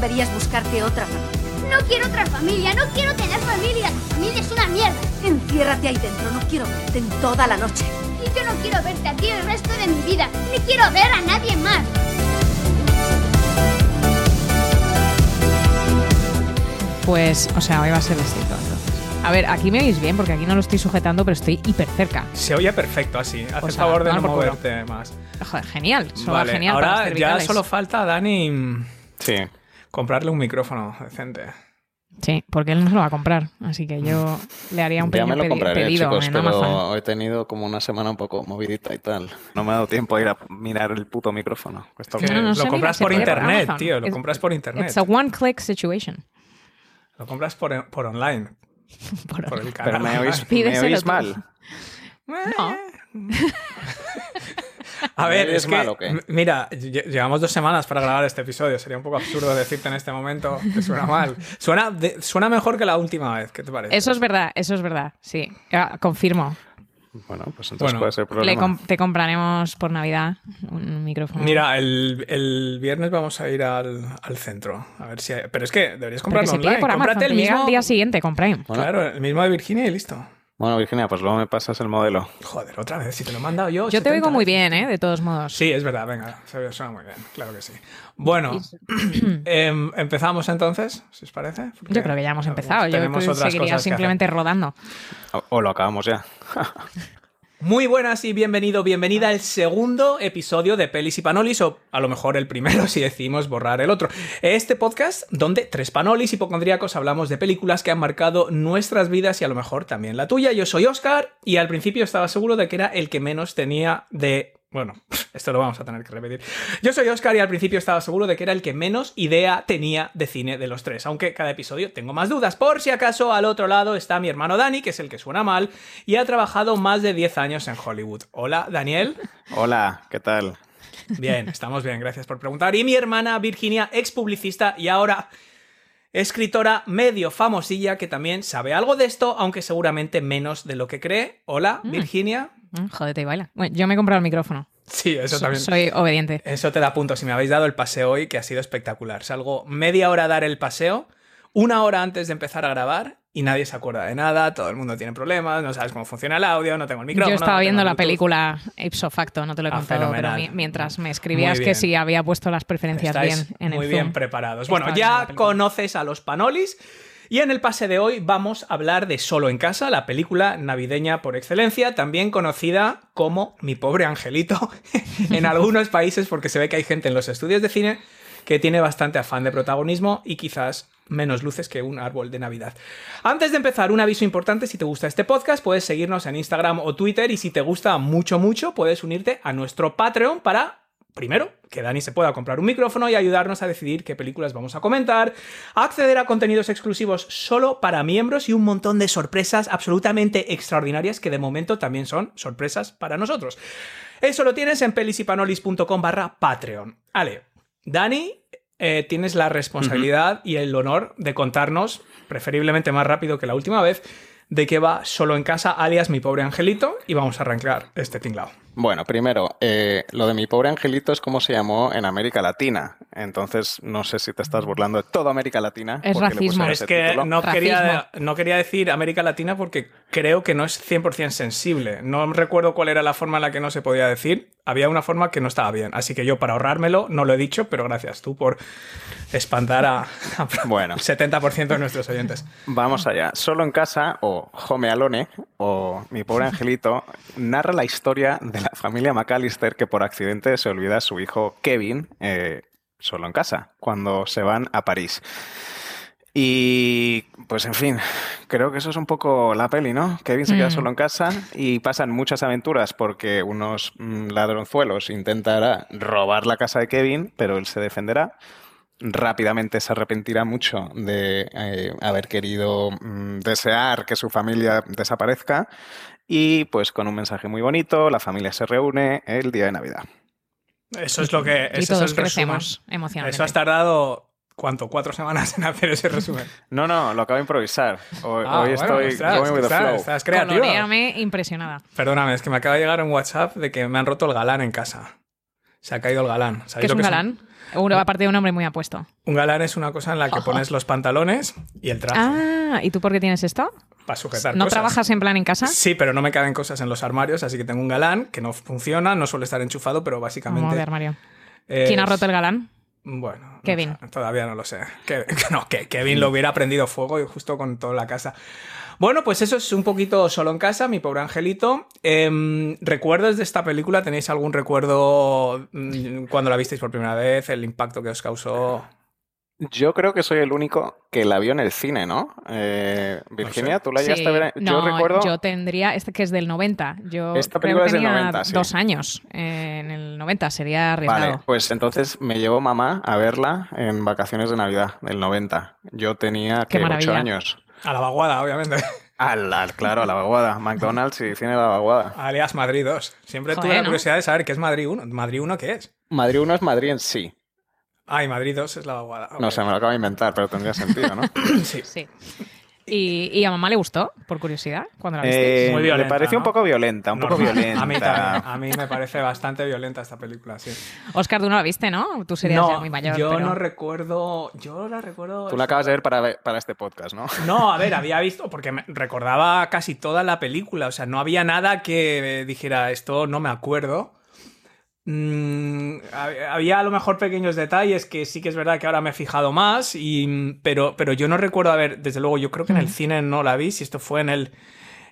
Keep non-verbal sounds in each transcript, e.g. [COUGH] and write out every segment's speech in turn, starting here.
deberías buscarte otra familia. No quiero otra familia, no quiero tener familia. La familia es una mierda. Enciérrate ahí dentro, no quiero verte en toda la noche. Y yo no quiero verte a ti el resto de mi vida. Ni quiero ver a nadie más. Pues, o sea, hoy va a ser distinto entonces. A ver, aquí me veis bien porque aquí no lo estoy sujetando, pero estoy hiper cerca. Se oye perfecto así. Haz el sea, favor de no culo. moverte más. Joder, genial. Vale, genial ahora ya solo falta a Dani mm, Sí. comprarle un micrófono decente. Sí, porque él no se lo va a comprar. Así que yo le haría un ya pequeño me lo compraré, pedido chicos, en pero Amazon. he tenido como una semana un poco movidita y tal. No me ha dado tiempo a ir a mirar el puto micrófono. Que No, no, lo compras por internet, tío. Lo compras por internet. It's a one-click situation. Lo compras por, por online. [LAUGHS] Por- Por el canal. Pero me oís, me oís mal. No. A ver, ¿Me es que, mal o qué? m- mira, lle- llevamos dos semanas para grabar este episodio. Sería un poco absurdo decirte en este momento que suena mal. Suena, de- suena mejor que la última vez. ¿Qué te parece? Eso es verdad, eso es verdad. Sí, Ah, confirmo. Bueno, pues entonces Bueno, puede ser Le problema. te compraremos por Navidad un micrófono. Mira, el, el viernes vamos a ir al, al centro. A ver si hay- Pero es que deberías comprarlo online. por Amazon, Cómprate te el llega mismo. al día siguiente con Prime. Bueno. Claro, el mismo de Virginia y listo. Bueno, Virginia, pues luego me pasas el modelo. Joder, otra vez, si te lo he mandado yo. Yo te 70 oigo muy bien, ¿eh? De todos modos. Sí, es verdad, venga, se- suena muy bien, claro que sí. Bueno, [CLEARS THROAT] em, empezamos entonces, si os parece. Porque Yo creo que ya hemos empezado. Yo seguiría cosas que simplemente rodando. O, o lo acabamos ya. [LAUGHS] Muy buenas y bienvenido, bienvenida al segundo episodio de Pelis y Panolis, o a lo mejor el primero [LAUGHS] si decidimos borrar el otro. Este podcast donde tres panolis hipocondríacos hablamos de películas que han marcado nuestras vidas y a lo mejor también la tuya. Yo soy Oscar y al principio estaba seguro de que era el que menos tenía de... Bueno, [LAUGHS] esto lo vamos a tener que repetir. Yo soy Oscar y al principio estaba seguro de que era el que menos idea tenía de cine de los tres, aunque cada episodio tengo más dudas. Por si acaso, al otro lado está mi hermano Dani, que es el que suena mal, y ha trabajado más de 10 años en Hollywood. Hola, Daniel. Hola, ¿qué tal? Bien, estamos bien, gracias por preguntar. Y mi hermana Virginia, ex publicista y ahora escritora medio famosilla que también sabe algo de esto, aunque seguramente menos de lo que cree. Hola, Virginia. Mm, Jódete y baila. Bueno, yo me he comprado el micrófono. Sí, eso So- también. Soy obediente. Eso te da puntos. Si me habéis dado el paseo hoy, que ha sido espectacular. Salgo media hora a dar el paseo, una hora antes de empezar a grabar y nadie se acuerda de nada, todo el mundo tiene problemas, no sabes cómo funciona el audio, no tengo el micrófono. Yo estaba no viendo la Bluetooth. película ipso facto, no te lo he Ah, contado, pero fenomenal. mientras me escribías Muy que bien. sí había puesto las preferencias Estáis bien en muy el bien Zoom. preparados. Bueno, ya conoces a los panolis. Y en el pase de hoy vamos a hablar de Solo en Casa, la película navideña por excelencia, también conocida como Mi pobre angelito [LAUGHS] en algunos países, porque se ve que hay gente en los estudios de cine que tiene bastante afán de protagonismo y quizás menos luces que un árbol de Navidad. Antes de empezar, un aviso importante, si te gusta este podcast, puedes seguirnos en Instagram o Twitter y si te gusta mucho, mucho, puedes unirte a nuestro Patreon para Primero, que Dani se pueda comprar un micrófono y ayudarnos a decidir qué películas vamos a comentar, acceder a contenidos exclusivos solo para miembros y un montón de sorpresas absolutamente extraordinarias que de momento también son sorpresas para nosotros. Eso lo tienes en pelisipanolis.com barra Patreon. Ale, Dani, eh, tienes la responsabilidad y el honor de contarnos, preferiblemente más rápido que la última vez, de qué va solo en casa, alias mi pobre angelito, y vamos a arrancar este tinglao. Bueno, primero, eh, lo de mi pobre angelito es como se llamó en América Latina. Entonces, no sé si te estás burlando de toda América Latina. Es racismo. Es que no quería, no quería decir América Latina porque creo que no es 100% sensible. No recuerdo cuál era la forma en la que no se podía decir. Había una forma que no estaba bien. Así que yo, para ahorrármelo, no lo he dicho, pero gracias tú por espantar a, a [LAUGHS] Bueno. 70% de nuestros oyentes. Vamos allá. Solo en casa, o Home Alone, o Mi pobre angelito, narra la historia de la familia McAllister que por accidente se olvida a su hijo Kevin eh, solo en casa, cuando se van a París. Y pues en fin, creo que eso es un poco la peli, ¿no? Kevin se queda Mm. solo en casa y pasan muchas aventuras porque unos mm, ladronzuelos intentarán robar la casa de Kevin, pero él se defenderá rápidamente se arrepentirá mucho de eh, haber querido mm, desear que su familia desaparezca y pues con un mensaje muy bonito la familia se reúne el día de Navidad. Eso es lo que. Y todos es el crecemos emocionalmente. Eso has tardado. ¿Cuánto? ¿Cuatro semanas en hacer ese resumen? No, no, lo acabo de improvisar. Hoy, Ah, hoy bueno, estoy ostras, going with the flow. Estás creativo. Coloreame impresionada. Perdóname, es que me acaba de llegar un WhatsApp de que me han roto el galán en casa. Se ha caído el galán. ¿Qué ¿Sabéis es un que galán? Uno, aparte de un hombre muy apuesto. Un galán es una cosa en la que pones los pantalones y el traje Ah, ¿y tú por qué tienes esto? para sujetar ¿No cosas. trabajas en plan en casa? Sí, pero no me caben cosas en los armarios, así que tengo un galán que no funciona, no suele estar enchufado, pero básicamente. de armario. es- ¿Quién ha roto el galán? Bueno, no Kevin. todavía no lo sé. Que, no, que Kevin lo hubiera prendido fuego y justo con toda la casa. Bueno, pues eso es un poquito solo en casa, mi pobre angelito. Em, ¿Recuerdos de esta película? ¿Tenéis algún recuerdo mm, cuando la visteis por primera vez? ¿El impacto que os causó? Yo creo que soy el único que la vio en el cine, ¿no? Eh, Virginia, sé. ¿tú la llegaste a ver? Sí. Yo No, recuerdo... yo tendría, este que es del 90. Yo Esta creo película que es del tenía 90, sí. dos años eh, en el 90, sería arriesgado. Vale, pues entonces me llevó mamá a verla en vacaciones de Navidad del 90. Yo tenía que ocho maravilla. años. A la vaguada, obviamente. Al, al- claro, a la vaguada. McDonald's y cine de la vaguada. Alias Madrid 2. Siempre tuve Joder, la ¿no? curiosidad de saber qué es Madrid 1. ¿Madrid 1 qué es? Madrid 1 es Madrid en sí. Ah, y Madrid 2 es la vaguada. No sé, me lo acabo de inventar, pero tendría sentido, ¿no? [LAUGHS] Sí. Sí. ¿Y, y a mamá le gustó, por curiosidad, cuando la viste? Eh, Muy me violenta, pareció un poco violenta, un poco violenta. A mí también. A mí me parece bastante violenta esta película, sí. Oscar, tú no la viste, ¿no? Tú serías ya muy mayor. yo pero- no recuerdo. Yo la recuerdo. Tú la acabas de ver para, ver- para este podcast, ¿no? No, a ver, había visto, porque me recordaba casi toda la película, o sea, no había nada que dijera esto, no me acuerdo. Mm, hab- había a lo mejor pequeños detalles que sí que es verdad que ahora me he fijado más, y, pero, pero yo no recuerdo, a ver, desde luego, yo creo que en el cine no la vi, si esto fue en el,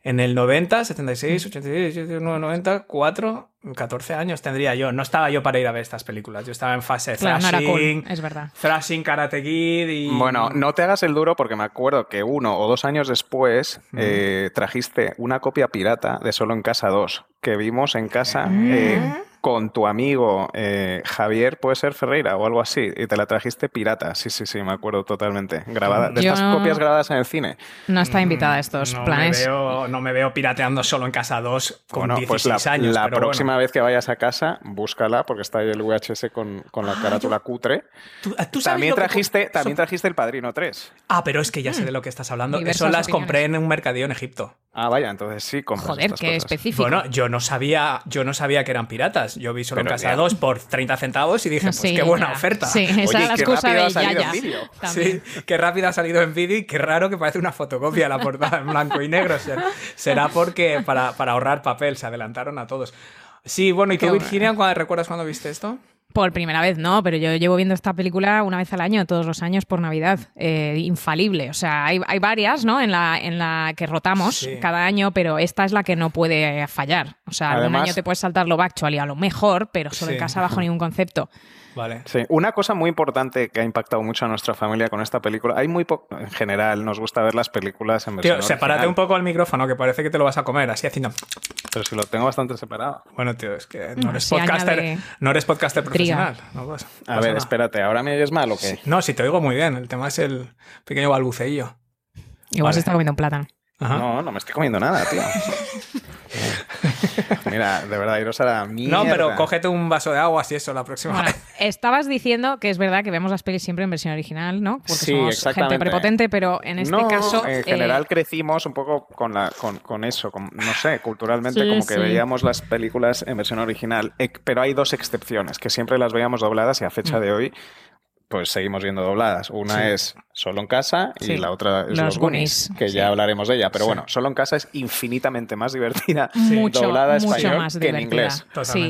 en el 90, 76, 86, 89, 90, 4, 14 años tendría yo. No estaba yo para ir a ver estas películas, yo estaba en fase de Claro, thrashing, cool, es verdad. thrashing, Karate Kid y... Bueno, no te hagas el duro porque me acuerdo que uno o dos años después eh, trajiste una copia pirata de Solo en Casa 2 que vimos en casa eh, con tu amigo eh, Javier, puede ser Ferreira o algo así, y te la trajiste pirata. Sí, sí, sí, me acuerdo totalmente. Grabada, de Yo estas no- copias grabadas en el cine. No está invitada a estos no planes. Me veo, no me veo pirateando solo en casa 2 con Bueno, 16 pues la, años. la pero próxima bueno. vez que vayas a casa, búscala porque está ahí el VHS con, con la carátula cutre. ¿Tú, tú sabes También que- trajiste, también so- trajiste el Padrino 3. Ah, pero es que ya sé de lo que estás hablando. Diversas Eso las opiniones. compré en un mercadillo en Egipto. Ah, vaya, entonces sí, compras Joder, estas qué cosas. específico. Bueno, yo no sabía, yo no sabía que eran piratas. Yo vi solo Pero casa ya. 2 por 30 centavos y dije, pues Sí, qué buena ya. oferta. Sí, esa Oye, es la qué excusa rápido de ha salido Yaya. el vídeo. También. Sí, qué rápido ha salido en vídeo y qué raro que parece una fotocopia la portada en blanco y negro. Será, será porque para, para ahorrar papel se adelantaron a todos. Sí, bueno, ¿y tú, Qué bueno. Virginia, recuerdas cuando viste esto? Por primera vez no, pero yo llevo viendo esta película una vez al año, todos los años por Navidad. Eh, infalible. O sea, hay, hay varias, ¿no? En la, en la que rotamos Sí. cada año, pero esta es la que no puede fallar. O sea, algún Además- año te puedes saltar lo actual y a lo mejor, pero solo en Sí. casa bajo ningún concepto. Vale. Sí, una cosa muy importante que ha impactado mucho a nuestra familia con esta película, hay muy poco, en general, nos gusta ver las películas en versión Tío, sepárate original, un poco al micrófono, que parece que te lo vas a comer, así haciendo... pero si lo tengo bastante separado. Bueno, tío, es que no eres podcaster, añade no eres podcaster profesional. No, A ver, nada. espérate, ¿ahora me oyes mal o qué? No, si te oigo muy bien. El tema es el pequeño balbuceillo. Igual Vale. se está comiendo un plátano. Ajá. No, no me estoy comiendo nada, tío. [LAUGHS] [LAUGHS] Mira, de verdad, iros a la mierda. No, pero cógete un vaso de agua si eso la próxima Bueno, vez. [LAUGHS] estabas diciendo que es verdad que vemos las pelis siempre en versión original, ¿no? Porque Sí, somos exactamente. gente prepotente, pero en este no, caso. en eh, general crecimos un poco con, la, con, con eso, con- no sé, culturalmente Sí, como que sí. veíamos las películas en versión original, Eh, pero hay dos excepciones, que siempre las veíamos dobladas y a Mm. fecha de hoy pues seguimos viendo dobladas. Una Sí. es Solo en casa y Sí. la otra es Los Los, Goonies, Goonies, que sí. ya hablaremos de ella. Pero Sí. bueno, Solo en casa es infinitamente más divertida [LAUGHS] mucho, doblada mucho español más que en divertida. inglés. Sí,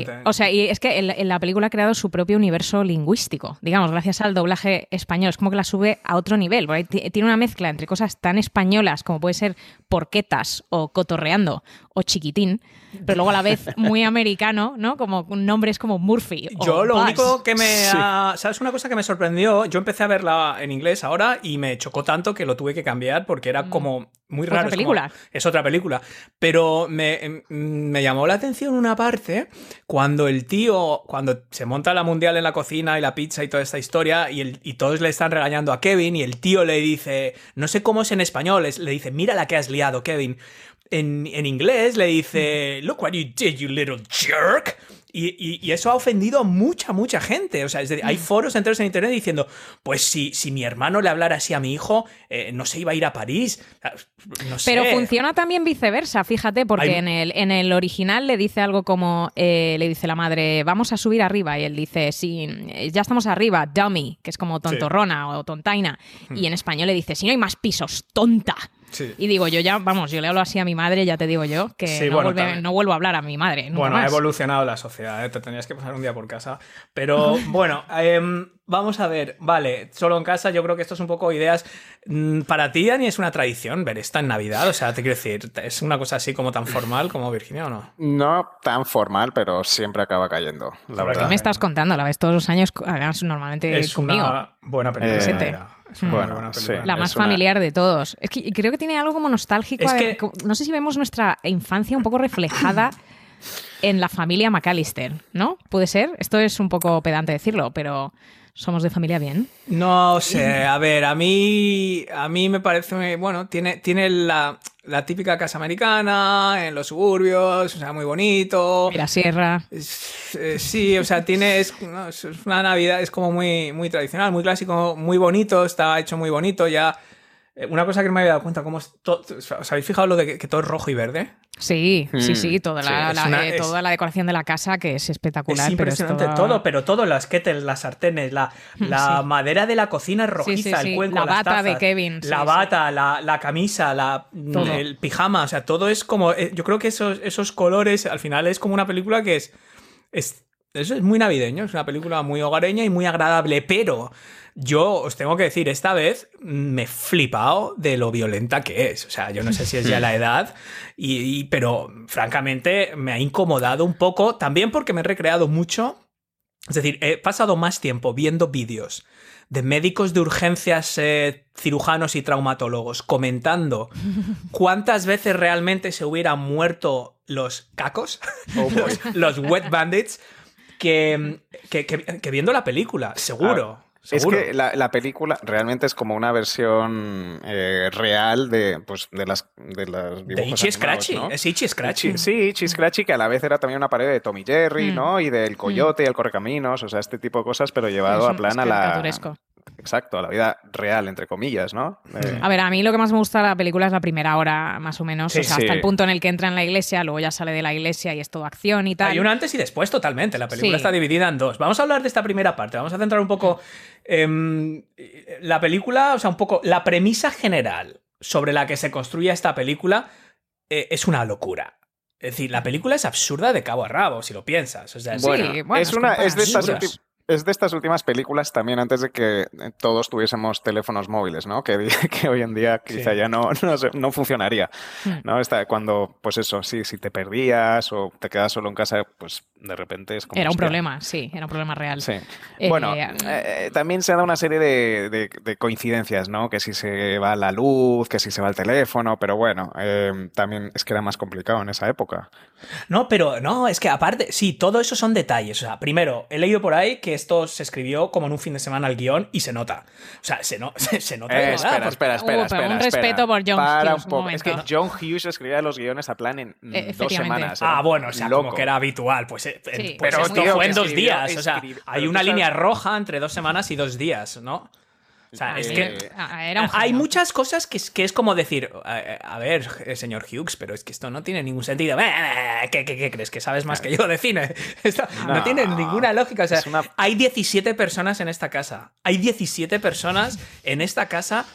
Totalmente. o sea, y es que en la- en la película ha creado su propio universo lingüístico, digamos, gracias al doblaje español. Es como que la sube a otro nivel. porque Tiene una mezcla entre cosas tan españolas como puede ser porquetas o cotorreando o chiquitín, pero luego a la vez [LAUGHS] muy americano, ¿no? Como nombres como Murphy. o Yo lo Buzz. único que me... Sí. ha- ¿Sabes una cosa que me sorprendió? Yo empecé a verla en inglés ahora y me chocó tanto que lo tuve que cambiar porque era como muy Otra raro. es como- película. Es, otra película. Pero me, em, me llamó la atención una parte cuando el tío, cuando se monta la mundial en la cocina y la pizza y toda esta historia y, el- y todos le están regañando a Kevin y el tío le dice, no sé cómo es en español, es- le dice, mira la que has liado, Kevin. En, en inglés le dice, look what you did, you little jerk. Y, y- y eso ha ofendido a mucha, mucha gente. O sea, es decir, hay foros enteros en internet diciendo, pues si, si mi hermano le hablara así a mi hijo, eh, no se iba a ir a París. No sé. Pero funciona también viceversa, fíjate, porque Hay- en, el, en el original le dice algo como, eh, le dice la madre, vamos a subir arriba, y él dice, sí, eh, ya estamos arriba, dummy, que es como tontorrona o tontaina, y en español le dice, si no hay más pisos, tonta. Sí. Y digo, yo ya, vamos, yo le hablo así a mi madre, ya te digo yo, que Sí, no, bueno, vuelve- también. no vuelvo a hablar a mi madre. nunca Bueno, ha evolucionado la sociedad, ¿eh? te tenías que pasar un día por casa. Pero [LAUGHS] bueno, em, vamos a ver, vale, solo en casa, yo creo que esto es un poco ideas. mm, Para ti, Dani, es una tradición ver esta en Navidad, o sea, te quiero decir, ¿es una cosa así como tan formal como Virginia o no? No tan formal, pero siempre acaba cayendo, la verdad. ¿Qué me estás contando? La ves todos los años, además, normalmente Es conmigo. una buena. Eh, Navidad. Es una bueno, buena sí. película. La más una- familiar de todos. Es que creo que tiene algo como nostálgico. Es a que- ver, co- No sé si vemos nuestra infancia un poco reflejada [COUGHS] en la familia McAllister, ¿no? Puede ser. Esto es un poco pedante decirlo, pero somos de familia bien. No sé, a ver, a mí, a mí me parece, bueno, tiene, tiene la, la típica casa americana en los suburbios, o sea, muy bonito. Mira, Sierra. Eh, Sí, o sea, tiene es, es una Navidad, es como muy, muy tradicional, muy clásico, muy bonito, está hecho muy bonito. Ya una cosa que no me había dado cuenta, cómo es ¿os habéis fijado lo de que, que todo es rojo y verde? Sí, sí, Mm, sí, toda, la, sí, es la- una- eh, es- toda la decoración de la casa que es espectacular. es impresionante pero es toda- todo, pero todo, las kettles, las sartenes, la, la Sí. madera de la cocina es rojiza, sí, sí. el cuenco, La las bata de Kevin, sí, la sí. bata, la, la camisa, la, Todo. el pijama, o sea, todo es como, eh, yo creo que esos, esos colores, al final es como una película que es, es, eso es muy navideño, es una película muy hogareña y muy agradable, pero yo os tengo que decir, esta vez me he flipado de lo violenta que es. O sea, yo no sé si es ya la [LAUGHS] edad, y, y- pero francamente me ha incomodado un poco, también porque me he recreado mucho. Es decir, he pasado más tiempo viendo vídeos de médicos de urgencias, eh, cirujanos y traumatólogos comentando [LAUGHS] cuántas veces realmente se hubieran muerto los cacos, Oh, los, [LAUGHS] los wet bandits, que, que, que- que viendo la película, seguro. Es seguro. que la, la película realmente es como una versión eh, real de, pues, de las de las de Itchy animados, Scratchy, ¿no? es Itchy Scratchy. Itchy- Sí, Itchy Scratchy, que a la vez era también una pared de Tommy Jerry, Mm. ¿no? Y del Coyote y el Correcaminos, o sea, este tipo de cosas, pero llevado Es a un- plan es a la... Exacto, a la vida real, entre comillas, ¿no? Eh, A ver, a mí lo que más me gusta de la película es la primera hora, más o menos. Sí, o sea, sí. hasta el punto en el que entra en la iglesia, luego ya sale de la iglesia y es todo acción y tal. Hay un antes y después totalmente. La película Sí. está dividida en dos. Vamos a hablar de esta primera parte. Vamos a centrar un poco em, la película, o sea, un poco la premisa general sobre la que se construye esta película eh, es una locura. Es decir, la película es absurda de cabo a rabo, si lo piensas. O sea, Bueno, Sí, bueno, es, es una, es, de estas es de estas últimas películas también antes de que eh, todos tuviésemos teléfonos móviles, ¿no? Que, [LAUGHS] que hoy en día quizá Sí. ya no, [LAUGHS] no, no funcionaría, Hmm. ¿no? Está, cuando, pues eso, sí, si te perdías o te quedas solo en casa, pues de repente es como... Era un hostia. problema, sí, era un problema real. Sí. Eh, bueno, eh, eh, también se da una serie de, de- de coincidencias, ¿no? Que si se va la luz, que si se va el teléfono, pero bueno, eh, también es que era más complicado en esa época. No, pero no, es que aparte, sí, todo eso son detalles. O sea, primero, he leído por ahí que esto se escribió como en un fin de semana al guion y se nota. O sea, se, no, [LAUGHS] se, se nota. de Eh, espera, porque- espera, espera, Uh, espera, un espera. respeto por John Para Hughes, un un poco. Es que. John Hughes escribía los guiones a plan en dos semanas. Ah, bueno, o sea, loco. como que era habitual. Pues, eh, Sí, eh, pues pero, esto tío, fue en dos escribió- días. O sea, escribió- hay una sabes- línea roja entre dos semanas y dos días, ¿no? O sea, es Eh, que. Ah, era un Hay muchas cosas que es, que es como decir, a, a ver, eh, señor Hughes, pero es que esto no tiene ningún sentido. Eh, ¿Qué, qué- qué crees? ¿Que sabes más que yo de cine? [LAUGHS] Esto no, No, tiene ninguna lógica. O sea, una- hay 17 personas en esta casa. Hay 17 personas en esta casa.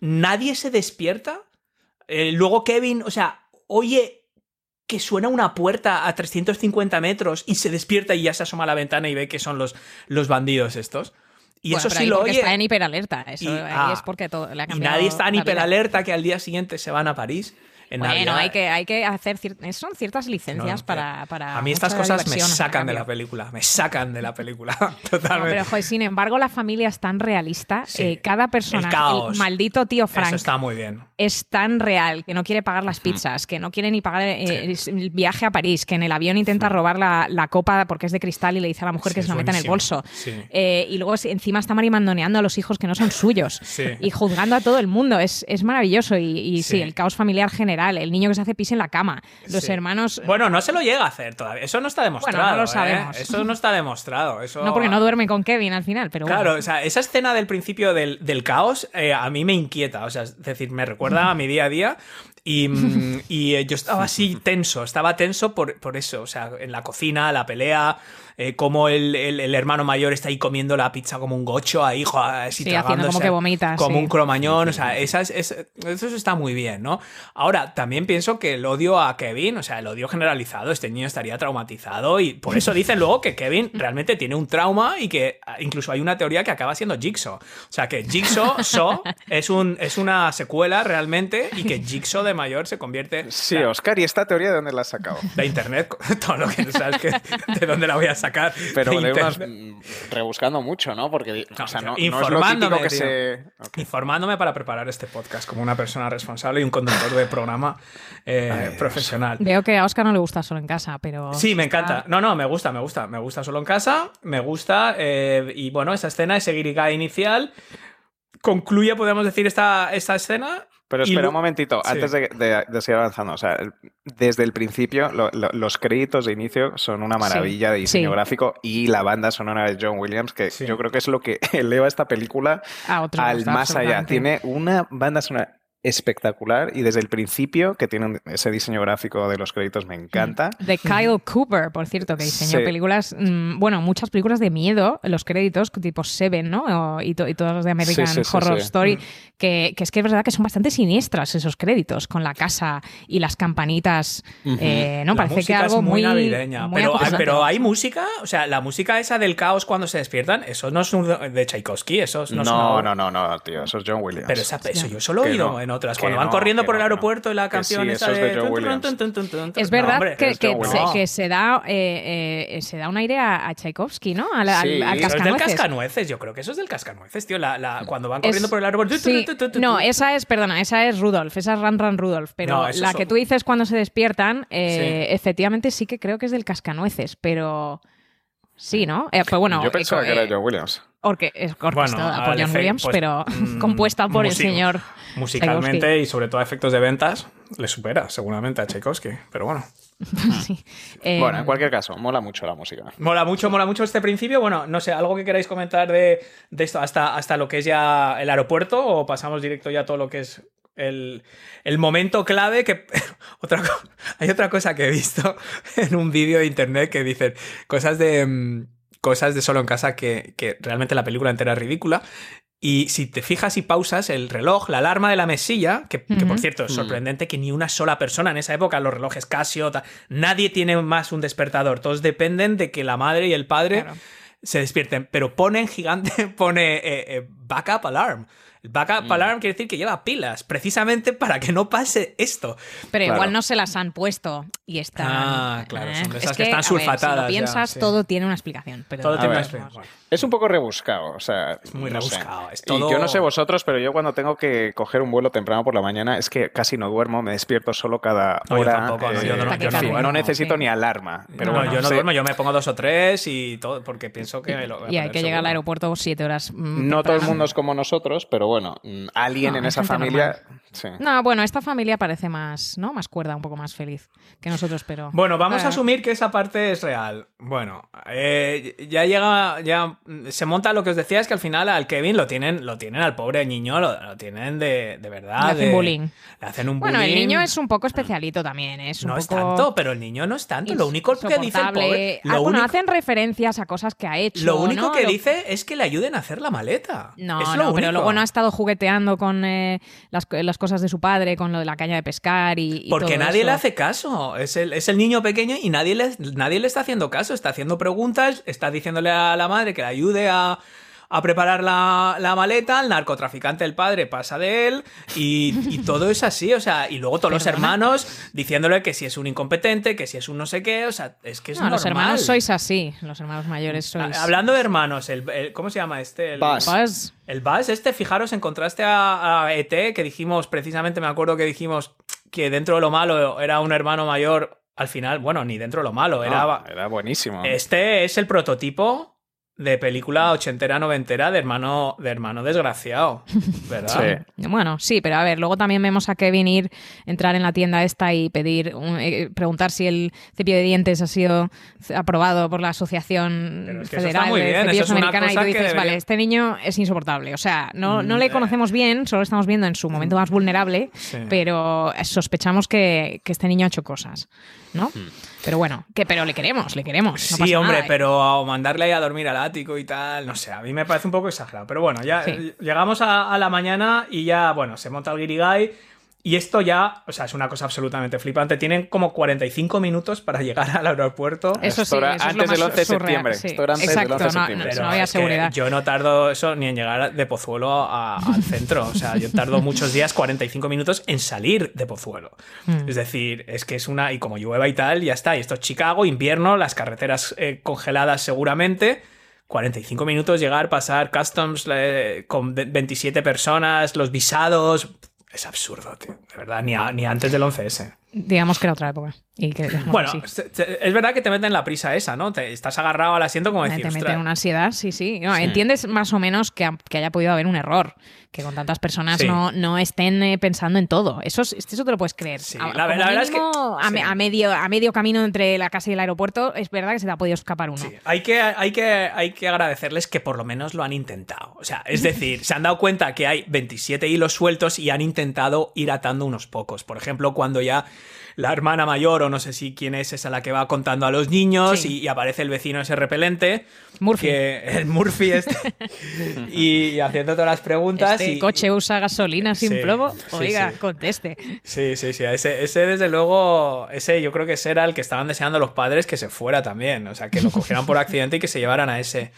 Nadie se despierta. Eh, luego Kevin, o sea, oye que suena una puerta a 350 metros y se despierta y ya se asoma a la ventana y ve que son los, los bandidos estos. Y Bueno, eso sí lo oye. está en hiperalerta. Eso Y- ahí ah, es porque todo, le ha Y nadie está en hiperalerta que al día siguiente se van a París. En Bueno, Navidad. hay que, hay que hacer cier- son ciertas licencias No, no, para, para. A mí estas cosas me sacan de la película. Me sacan de la [LAUGHS] película. Totalmente. pero joder, sin embargo, la familia es tan realista. Sí. eh, cada persona, El caos. maldito tío Frank, Eso está muy bien. es tan real que no quiere pagar las pizzas, que no quiere ni pagar eh, el viaje a París, que en el avión intenta robar la, la copa porque es de cristal y le dice a la mujer Sí, que se la meta en el bolso. Eh, y luego encima está marimandoneando a los hijos que no son suyos y juzgando a todo el mundo. Es, es maravilloso y, y. Sí. el caos familiar general literal. El niño que se hace pis en la cama. Los Sí. hermanos. Bueno, no se lo llega a hacer todavía. Eso no está demostrado. no lo ¿eh? sabemos. Eso no está demostrado. Eso... No, porque no duerme con Kevin al final, pero Claro, bueno. o sea, esa escena del principio del, del caos eh, a mí me inquieta, o sea, es decir, me recuerda a mi día a día y, mm, [LAUGHS] y, eh, yo estaba así tenso, estaba tenso por, por eso, o sea, en la cocina, la pelea, eh, como el, el- el hermano mayor está ahí comiendo la pizza como un gocho, ahí, así Sí, haciendo como que vomita, Como sí. un cromañón, o sea, esas, es- eso está muy bien, ¿no? Ahora, también pienso que el odio a Kevin, o sea, el odio generalizado, este niño estaría traumatizado y por eso dicen luego que Kevin [LAUGHS] realmente tiene un trauma y que ah, incluso hay una teoría que acaba siendo Jigsaw. O sea, que Jigsaw Saw, [LAUGHS] es, un, es una secuela realmente y que Jigsaw de mayor se convierte Sí, o sea, Oscar, ¿y esta teoría de dónde la has sacado? de internet, [LAUGHS] todo lo que sabes que de dónde la voy a sacar. Pero de de rebuscando mucho, ¿no? Porque o sea, no, no es lo Informándome, que tío. se... Ok. Informándome para preparar este podcast como una persona responsable y un conductor de programa eh, profesional. Veo que a Oscar no le gusta solo en casa, pero. Sí, me encanta. No, no, me gusta, me gusta. Me gusta solo en casa, me gusta. eh, y bueno, esa escena, ese guirigay inicial, concluye, podemos decir, esta, esta escena. Pero espera un momentito, Sí. antes de, de- de seguir avanzando. O sea, el- desde el principio, lo- lo- los créditos de inicio son una maravilla de diseño sí. gráfico y la banda sonora de John Williams, que Sí. yo creo que es lo que [LAUGHS] eleva esta película A otro al más allá. Tiene una banda sonora espectacular y desde el principio, que tiene un- ese diseño gráfico de los créditos, me encanta. [LAUGHS] De Kyle Cooper, por cierto, que diseñó Sí. películas, mm, bueno, muchas películas de miedo, los créditos, tipo Seven, ¿no? O- y, to- y todas las de American Sí, sí, Horror sí. Story, que, que es que es verdad que son bastante siniestras esos créditos, con la casa y las campanitas, eh, ¿no? La Parece que algo es muy, muy navideña. muy pero, hay, pero hay música, o sea, la música esa del caos cuando se despiertan, eso no es un- de Tchaikovsky, eso no, No, es una no, no, no, tío, eso es John Williams. Pero esa- eso yo solo he oído no, en otras. Cuando van no, corriendo por el no, aeropuerto y la canción sí, esa es de. Es No, verdad hombre, que, es que John se, Williams. que se da eh, eh, se da un aire a, a Tchaikovsky, ¿no? Al, Eso es del cascanueces. yo creo que eso es del cascanueces, tío. La, la- cuando van Es- corriendo por el aeropuerto. sí, no, esa es, perdona, esa es Rudolf, esa es Run Run Rudolf, pero la son- que tú dices cuando se despiertan, eh, efectivamente sí que creo que es del cascanueces, pero sí, ¿no? Eh, pues bueno, Yo pensaba eh, que era John Williams. Orque- es orquestada Bueno, por John Williams, pues, pero mm, compuesta por el señor Musicalmente Tchaikovsky. y sobre todo a efectos de ventas, le supera seguramente a Tchaikovsky. Pero bueno. [LAUGHS] Sí. Eh, Bueno, en cualquier caso, mola mucho la música. Mola mucho, mola mucho este principio. Bueno, no sé, algo que queráis comentar de, de esto hasta, hasta lo que es ya el aeropuerto o pasamos directo ya a todo lo que es el, el momento clave que [LAUGHS] otra hay otra cosa que he visto [LAUGHS] en un vídeo de internet que dicen cosas de mm, cosas de solo en casa que, que realmente la película entera es ridícula. Y si te fijas y pausas el reloj, la alarma de la mesilla, que, que, por cierto es sorprendente que ni una sola persona en esa época, los relojes Casio, nadie tiene más un despertador, todos dependen de que la madre y el padre Claro. se despierten, pero pone en gigante, [LAUGHS] pone eh, eh, backup alarm. El backup Mm. alarm quiere decir que lleva pilas, precisamente para que no pase esto. Pero Claro. igual no se las han puesto y están. Ah, claro, son de Es esas que están ver, sulfatadas Si ya, lo piensas, sí. todo tiene una explicación. Pero Todo de tiene A una explicación. Es un poco rebuscado, o sea, es muy rebuscado, es Y todo- yo no sé vosotros, pero yo cuando tengo que coger un vuelo temprano por la mañana es que casi no duermo, me despierto solo cada No, yo hora. tampoco, no, eh, yo no- no necesito sí. ni alarma. Pero no, bueno, yo no sé- duermo, yo me pongo dos o tres y todo, porque pienso que me lo Y hay que llegar al aeropuerto siete horas. mm, No todo el mundo es como nosotros, pero bueno, mm, alguien No, en hay esa [LAUGHS] familia. Sí. No, bueno, esta familia parece más, ¿no? Más cuerda, un poco más feliz que nosotros, pero. Bueno, vamos a Ah. asumir que esa parte es real. Bueno, eh, ya llega, ya mm, se monta lo que os decía, es que al final al Kevin lo tienen, lo tienen al pobre niño, lo, lo tienen de, de verdad. Le hacen de- bullying. Le hacen un Bueno, el bullying. niño es un poco especialito también, ¿eh? es un No es tanto, pero el niño no es tanto. Lo único que dice el pobre. Ah, Lo bueno, único, hacen referencias a cosas que ha hecho. lo único ¿no? que Lo- dice es que le ayuden a hacer la maleta. No, Es no, pero luego no ha estado jugueteando con eh, las, las cosas de su padre, con lo de la caña de pescar y. y Porque todo nadie eso. le hace caso. Es el, es el niño pequeño y nadie le, nadie le está haciendo caso. Está haciendo preguntas, está diciéndole a la madre que le ayude a, a preparar la, la maleta. El narcotraficante, el padre, pasa de él. Y, y todo es así. O sea, y luego todos los hermanos diciéndole que si es un incompetente, que si es un no sé qué. O sea, es que es No, los hermanos sois así. Los hermanos mayores sois. Hablando de hermanos, el, el- ¿cómo se llama este? El, Buzz. Buzz. el Buzz, este, fijaros, en contraste a, a ET, que dijimos, precisamente me acuerdo que dijimos que dentro de lo malo era un hermano mayor, al final, bueno, ni dentro de lo malo, era... No, era buenísimo. Este es el prototipo de película ochentera, noventera de hermano, de hermano desgraciado, [LAUGHS] ¿verdad? Sí. Bueno, sí, pero a ver, luego también vemos a Kevin ir, entrar en la tienda esta y pedir, un- eh, preguntar si el cepillo de dientes ha sido aprobado por la Asociación Pero es que eso Federal está muy de bien, eso Cepillos es una y tú dices, debería- vale, este niño es insoportable. O sea, no, no le eh. conocemos bien, solo estamos viendo en su momento más vulnerable, Sí. pero sospechamos que, que este niño ha hecho cosas, ¿no? Pero bueno, que pero le queremos, le queremos. no Sí, pasa hombre, nada, ¿eh? pero a mandarle ahí a dormir al ático y tal, no sé, a mí me parece un poco exagerado. Pero bueno, ya Sí. eh, llegamos a, a la mañana y ya, bueno, se monta el guirigay. Y esto ya, o sea, es una cosa absolutamente flipante. Tienen como 45 minutos para llegar al aeropuerto. Eso Esto sí, eso antes del más 11 de septiembre. sí. Esto era antes del Exacto, 11 de no, septiembre. no, Pero no había es que seguridad. yo no tardo eso ni en llegar de Pozuelo a- al [LAUGHS] centro. O sea, yo tardo muchos días, 45 minutos, en salir de Pozuelo. Mm. Es decir, es que es una. Y como llueva y tal, ya está. Y esto es Chicago, invierno, las carreteras eh, congeladas seguramente. 45 minutos llegar, pasar customs eh, con ve- 27 personas, los visados. Es absurdo, tío. De verdad, ni, a- ni antes del 11S. Digamos que era otra época. Y que Bueno, así. es verdad que te meten la prisa esa, ¿no? Te, estás agarrado al asiento como te decir, meten "Ostras". una ansiedad, sí, sí. No, Sí. Entiendes más o menos que, ha- que haya podido haber un error, que con tantas personas Sí. no, no estén eh, pensando en todo. Eso, es- eso te lo puedes creer. Sí, A- la- verdad es que- a, me- sí. a medio, a medio camino entre la casa y el aeropuerto, es verdad que se te ha podido escapar uno. Sí, hay que, hay, que, hay que agradecerles que por lo menos lo han intentado. O sea, es [LAUGHS] decir, se han dado cuenta que hay 27 hilos sueltos y han intentado ir atando unos pocos. Por ejemplo, cuando ya la hermana mayor, o no sé si quién es esa la que va contando a los niños Sí. y, y aparece el vecino ese repelente. Murphy. Que, el Murphy este. [LAUGHS] y, y haciendo todas las preguntas. Este y, coche usa gasolina sin Sí, plomo. sí, Oiga, sí. conteste. Sí, sí, sí. Ese, ese, desde luego, ese yo creo que ese era el que estaban deseando los padres que se fuera también. O sea, que lo cogieran por accidente y que se llevaran a ese.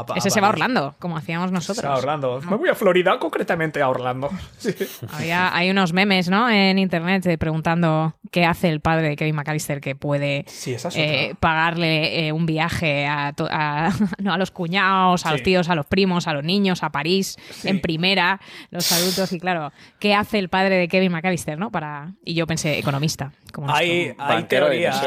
A pa- Ese se va a. Orlando, como hacíamos Se nosotros. va a Orlando. Me voy a Florida, concretamente a Orlando. [LAUGHS] Sí. Había- hay unos memes, ¿no? En internet preguntando qué hace el padre de Kevin McAllister que puede Sí, esa es eh, pagarle eh, un viaje a, a- [LAUGHS] no, a los cuñados, a los tíos, a los primos, a los niños, a París, Sí. en primera, los adultos. Y claro, ¿qué hace el padre de Kevin McAllister, no? Para... Y yo pensé, economista. Como Hay, hay teorías.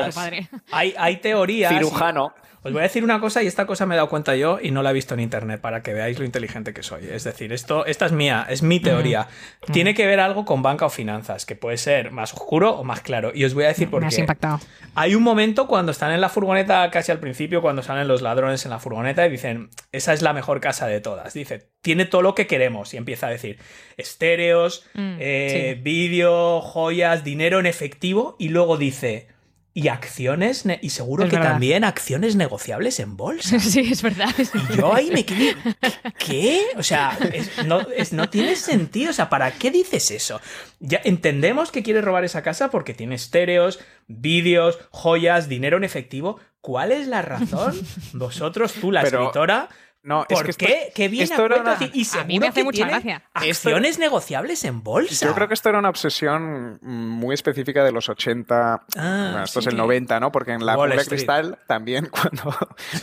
Hay, hay teorías. Cirujano. Os voy a decir una cosa y esta cosa me he dado cuenta yo y no la he visto en internet para que veáis lo inteligente que soy. Es decir, esto, esta es mía, es mi teoría. Tiene que ver algo con banca o finanzas, que puede ser más oscuro o más claro. Y os voy a decir por Me has impactado. Hay un momento cuando están en la furgoneta, casi al principio, cuando salen los ladrones en la furgoneta y dicen, esa es la mejor casa de todas. Dice, tiene todo lo que queremos. Y empieza a decir, estéreos, Mm, eh, sí. vídeo, joyas, dinero en efectivo. Y luego dice, y acciones, ne- y seguro Es que verdad. también acciones negociables en bolsa. [LAUGHS] sí, es verdad. Y yo ahí me quedé, ¿qué? O sea, es- no, es- no tiene sentido. O sea, ¿para qué dices eso? Ya entendemos que quiere robar esa casa porque tiene estéreos, vídeos, joyas, dinero en efectivo. ¿Cuál es la razón? [LAUGHS] Vosotros, tú, la Pero- escritora. No, es ¿Por que esto- qué? ¿Qué viene esto a era cuento? una- Y A mí me hace que mucha gracia. Acciones negociables en bolsa. Yo creo que esto era una obsesión muy específica de los 80, Ah, bueno, esto sí. es el 90, ¿no? Porque en la Wall cristal también [LAUGHS] cuando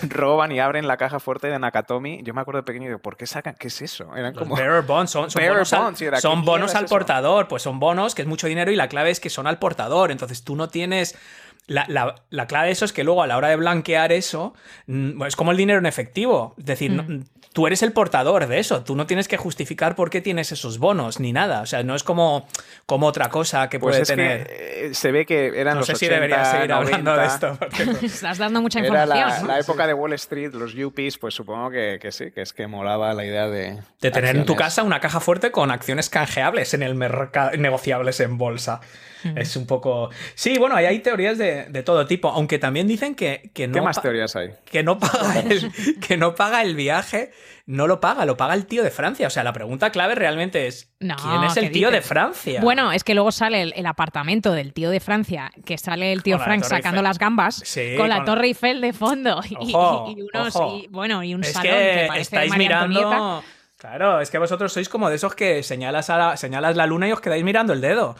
roban y abren la caja fuerte de Nakatomi, yo me acuerdo de pequeño y digo, ¿por qué sacan? ¿Qué es eso? Eran Los como... bearer bonds son, son [LAUGHS] Bearer bonos, al, bonds, son ¿qué bonos al es portador. Pues son bonos que es mucho dinero y la clave es que son al portador. Entonces tú no tienes. La, la- la clave de eso es que luego a la hora de blanquear eso, mm, es como el dinero en efectivo. Es decir, no- tú eres el portador de eso. Tú no tienes que justificar por qué tienes esos bonos ni nada. O sea, no es como, como otra cosa que Pues puede es tener. que eh, se ve que eran no los sé 80, si debería seguir hablando de 90. esto. porque- [LAUGHS] Estás dando mucha Era información. la, ¿no? la época de Wall Street, los UPs, pues supongo que, que sí, que es que molaba la idea de... De tener en tu casa una caja fuerte con acciones canjeables en el mercado, negociables en bolsa. Es un poco. Sí, bueno, ahí hay teorías de, de todo tipo, aunque también dicen que, que no. ¿Qué más teorías hay? Que no, paga [LAUGHS] el, que no paga el viaje, no lo paga, lo paga el tío de Francia. O sea, la pregunta clave realmente es: No, ¿quién es el ¿qué tío de? Francia? Bueno, es que luego sale el, el apartamento del tío de Francia, que sale el tío la Frank sacando Eiffel. las gambas, Sí, con la con la- Torre Eiffel de fondo. [LAUGHS] Y, Ojo, y unos, ojo. y, bueno, y un es salón que, que, parece estáis María mirando. Antonieta. Claro, es que vosotros sois como de esos que señalas, a la, señalas la luna y os quedáis mirando el dedo.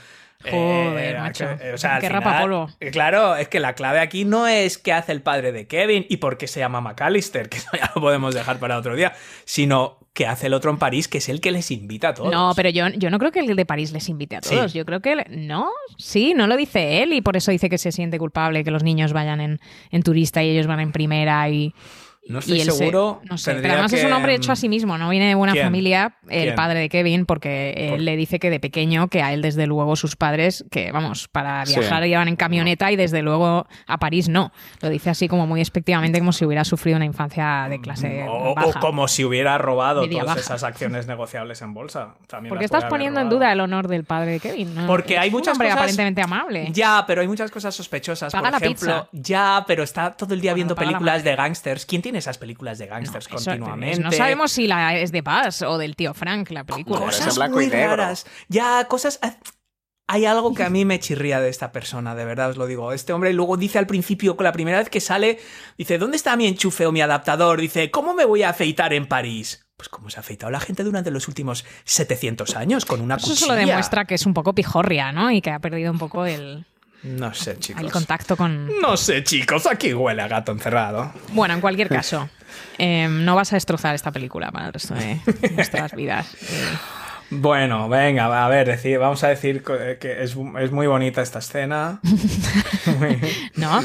Joder, macho. que- o sea, al Qué final- eh, Claro, es que la clave aquí no es qué hace el padre de Kevin y por qué se llama McAllister, [LAUGHS] que eso ya lo podemos dejar para otro día, sino qué hace el otro en París, que es el que les invita a todos. No, pero yo, yo no creo que el de París les invite a Sí. todos. Yo creo que... No, sí, no lo dice él y por eso dice que se siente culpable que los niños vayan en, en turista y ellos van en primera y... No estoy y él se- seguro. no sé, pero además es un hombre hecho a sí mismo, no viene de buena ¿Quién? familia el ¿Quién? padre de Kevin, porque él Por- le dice que de pequeño, que a él desde luego sus padres, que vamos, para Sí. viajar iban en camioneta y desde luego a París no. Lo dice así como muy expectivamente, como si hubiera sufrido una infancia de clase O, o baja. como si hubiera robado Media todas baja. esas acciones negociables en bolsa. También ¿Por las qué estás poniendo en duda el honor del padre de Kevin? No, Porque es hay un muchas hombre cosas- aparentemente amable. Ya, pero hay muchas cosas sospechosas. Paga Por ejemplo, pizza. ya, pero está todo el día Bueno, viendo películas de gángsters. ¿Quién tiene esas películas de gángsters Eso- continuamente? No sabemos si la es de Paz o del tío Frank, la película. Cosas blanco muy y negro. raras. Ya, cosas. ah, Hay algo que a mí me chirría de esta persona, de verdad os lo digo. Este hombre luego dice al principio, la primera vez que sale, dice, ¿dónde está mi enchufe o mi adaptador? Dice, ¿cómo me voy a afeitar en París? Pues como se ha afeitado la gente durante los últimos 700 años, con una Eso cuchilla. solo demuestra que es un poco pijorria, ¿no? Y que ha perdido un poco el, No sé, chicos. el contacto con... No sé, chicos, aquí huele a gato encerrado. Bueno, en cualquier [LAUGHS] caso, eh, no vas a destrozar esta película para el resto de [LAUGHS] nuestras vidas. Eh, Bueno, venga, a ver, decir, vamos a decir eh, que es, es muy bonita esta escena. [LAUGHS] No,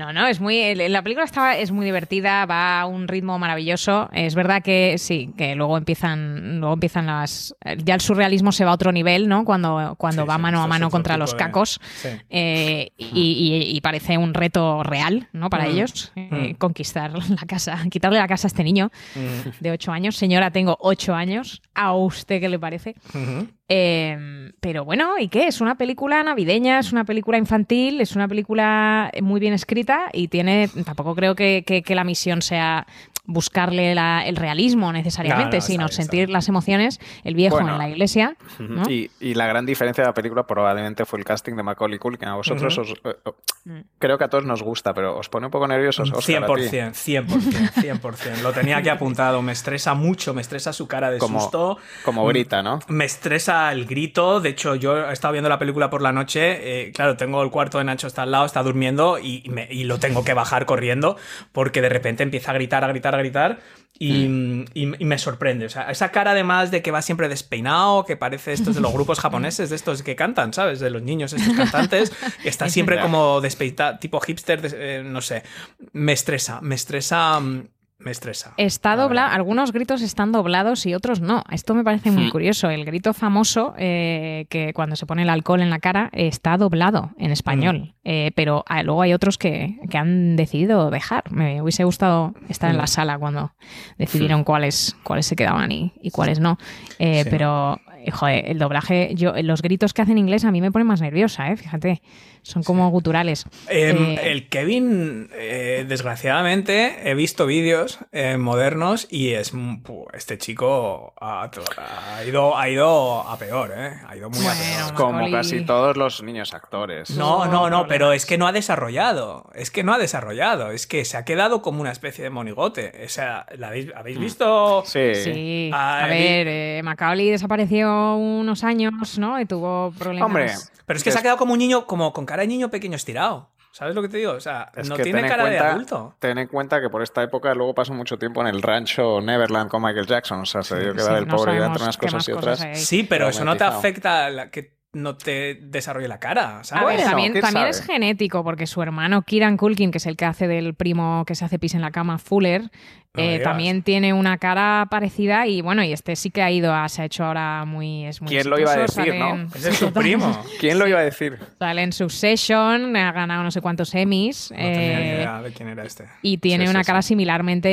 no, no, es muy. La película está, es muy divertida, va a un ritmo maravilloso. Es verdad que sí, que luego empiezan, luego empiezan las. Ya el surrealismo se va a otro nivel, ¿no? Cuando, cuando Sí, va sí, mano a mano contra los de- cacos. Sí. eh, y, y- y parece un reto real, ¿no? Para Mm, ellos, eh, mm. conquistar la casa, quitarle la casa a este niño de 8 años. Señora, tengo 8 años. ¿A usted qué le parece? Eh, pero bueno, ¿y qué? Es una película navideña, es una película infantil, es una película muy bien escrita y tiene. Tampoco creo que, que- que la misión sea buscarle la- el realismo necesariamente, No, no, sino bien, sentir las emociones, el viejo Bueno. en la iglesia. ¿no? Y, y la gran diferencia de la película probablemente fue el casting de Macaulay Culkin. A vosotros os, eh, eh, Mm. creo que a todos nos gusta, pero os pone un poco nerviosos. Oscar, a ti? 100%, 100%, 100%. Lo tenía aquí apuntado. Me estresa mucho, me estresa su cara de Como, susto. como grita, ¿no? Me estresa el grito. De hecho, yo he estado viendo la película por la noche. eh, claro, tengo el cuarto de Nacho está al lado, está durmiendo y, y me- y lo tengo que bajar corriendo porque de repente empieza a gritar, a gritar, a gritar. Y, Mm. y- y me sorprende. O sea, esa cara además de que va siempre despeinado, que parece estos de los grupos [LAUGHS] japoneses, de estos que cantan, ¿sabes? De los niños, estos cantantes, que está Es siempre verdad. como despeinado, tipo hipster, eh, no sé. Me estresa, me estresa, mm, me estresa. Está la doblado, verdad. algunos gritos están doblados y otros no. Esto me parece muy Hmm. curioso. El grito famoso, eh, que cuando se pone el alcohol en la cara, está doblado en español. Eh, pero ah, luego hay otros que, que han decidido dejar. Me hubiese gustado estar en la sala cuando decidieron cuáles, cuáles se quedaban y, y cuáles no. Eh, Sí. Pero, joder, el doblaje, yo, los gritos que hacen en inglés a mí me ponen más nerviosa, ¿eh? Fíjate. Son como guturales. Em, Eh, el Kevin, eh, desgraciadamente, he visto vídeos eh, modernos y es mm, este chico ha, ha ido, ha ido a peor, ¿eh? Ha ido muy a Bueno, peor. Como Macaulay- casi todos los niños actores. No, no, no, pero es que no ha desarrollado. Es que no ha desarrollado. Es que se ha quedado como una especie de monigote. O sea, ¿la habéis, ¿habéis visto? Sí. Sí, Ah, a vi- ver, eh, Macaulay desapareció unos años, ¿no? Y tuvo problemas. Hombre, Pero es que se ha quedado como un niño, como con cara de niño pequeño estirado. ¿Sabes lo que te digo? O sea, Es no tiene cara de adulto. Ten en cuenta que por esta época luego pasó mucho tiempo en el rancho Neverland con Michael Jackson. O sea, se dio que Sí, va del no pobre entre unas cosas y otras. Sí, pero eso no te afecta la que no te desarrolle la cara, A ¿sabes? ver, Bueno, también, también es genético, porque su hermano Kieran Culkin, que es el que hace del primo que se hace pis en la cama, Fuller, eh, también tiene una cara parecida y bueno, y este sí que ha ido a, se ha hecho ahora muy, es muy ¿Quién lo iba a decir, no? Ese es su primo. [LAUGHS] ¿Quién lo iba a decir? Sale en Succession, ha ganado no sé cuántos Emmys. No tenía ni eh, idea de quién era este. y tiene Sí, sí, una sí. cara similarmente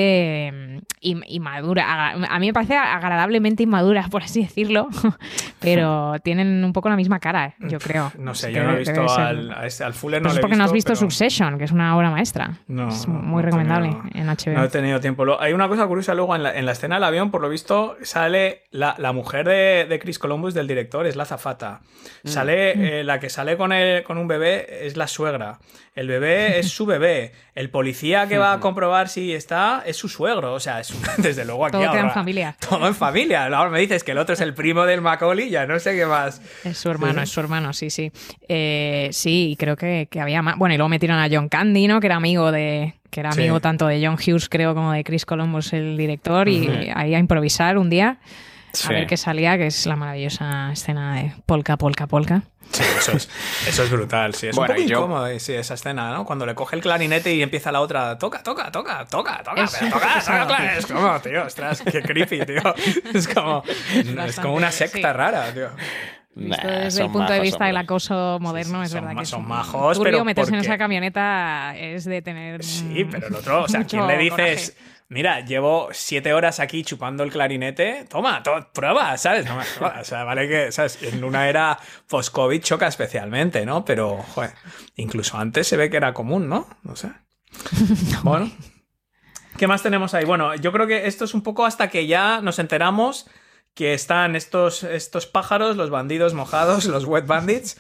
eh, im- inmadura. A mí me parece agradablemente inmadura, por así decirlo, [LAUGHS] pero [LAUGHS] tienen un poco la misma cara, yo creo. No sé, yo no he visto al, a este- al Fuller, Pues no es le he porque no has visto pero- Succession, que es una obra maestra. No, es muy no recomendable tenido- en HBO. No he tenido tiempo. Lo- Hay una cosa curiosa luego en la, en la escena del avión, por lo visto, sale la, la mujer de, de Chris Columbus, del director, es la zafata. Mm. Sale, eh, la que sale con, el, con un bebé es la suegra. El bebé [LAUGHS] es su bebé. El policía que va a comprobar si está es su suegro. O sea, es un- [LAUGHS] desde luego aquí Todo queda en ahora- familia. Todo en familia. Ahora me dices que el otro es el primo del Macaulay, ya no sé qué más. Es su hermano, es su hermano, sí, sí. Eh, sí, creo que, que había más. Bueno, y luego metieron a John Candy, ¿no? Que era amigo de. Que era Sí. amigo tanto de John Hughes, creo, como de Chris Columbus, el director, y Ujú. ahí a improvisar un día. a ver qué salía, que es la maravillosa escena de polka, polka, polka. Sí, eso es, eso es brutal. Sí, es Bueno, un poco y yo- incómodo sí, esa escena, ¿no? Cuando le coge el clarinete y empieza la otra, toca, toca, toca, toca, toca, Es- pero toca, toca, toca. Es como, tío, ostras, qué creepy, tío. Es como, es como una secta sí. rara, tío. Visto Nah, desde el punto de vista del acoso moderno, es son verdad que son es majos, turbio pero meterse en esa camioneta es de tener. Sí, mm, pero el otro, o sea, ¿quién le dices? coraje. Mira, llevo siete horas aquí chupando el clarinete. Toma, to- prueba, ¿sabes? No me jodas, o sea, vale que, ¿sabes? En una era post-COVID choca especialmente, ¿no? Pero, joder, incluso antes se ve que era común, ¿no? No sé. [LAUGHS] Bueno. ¿Qué más tenemos ahí? Bueno, yo creo que esto es un poco hasta que ya nos enteramos que están estos, estos pájaros, los bandidos mojados, los wet bandits,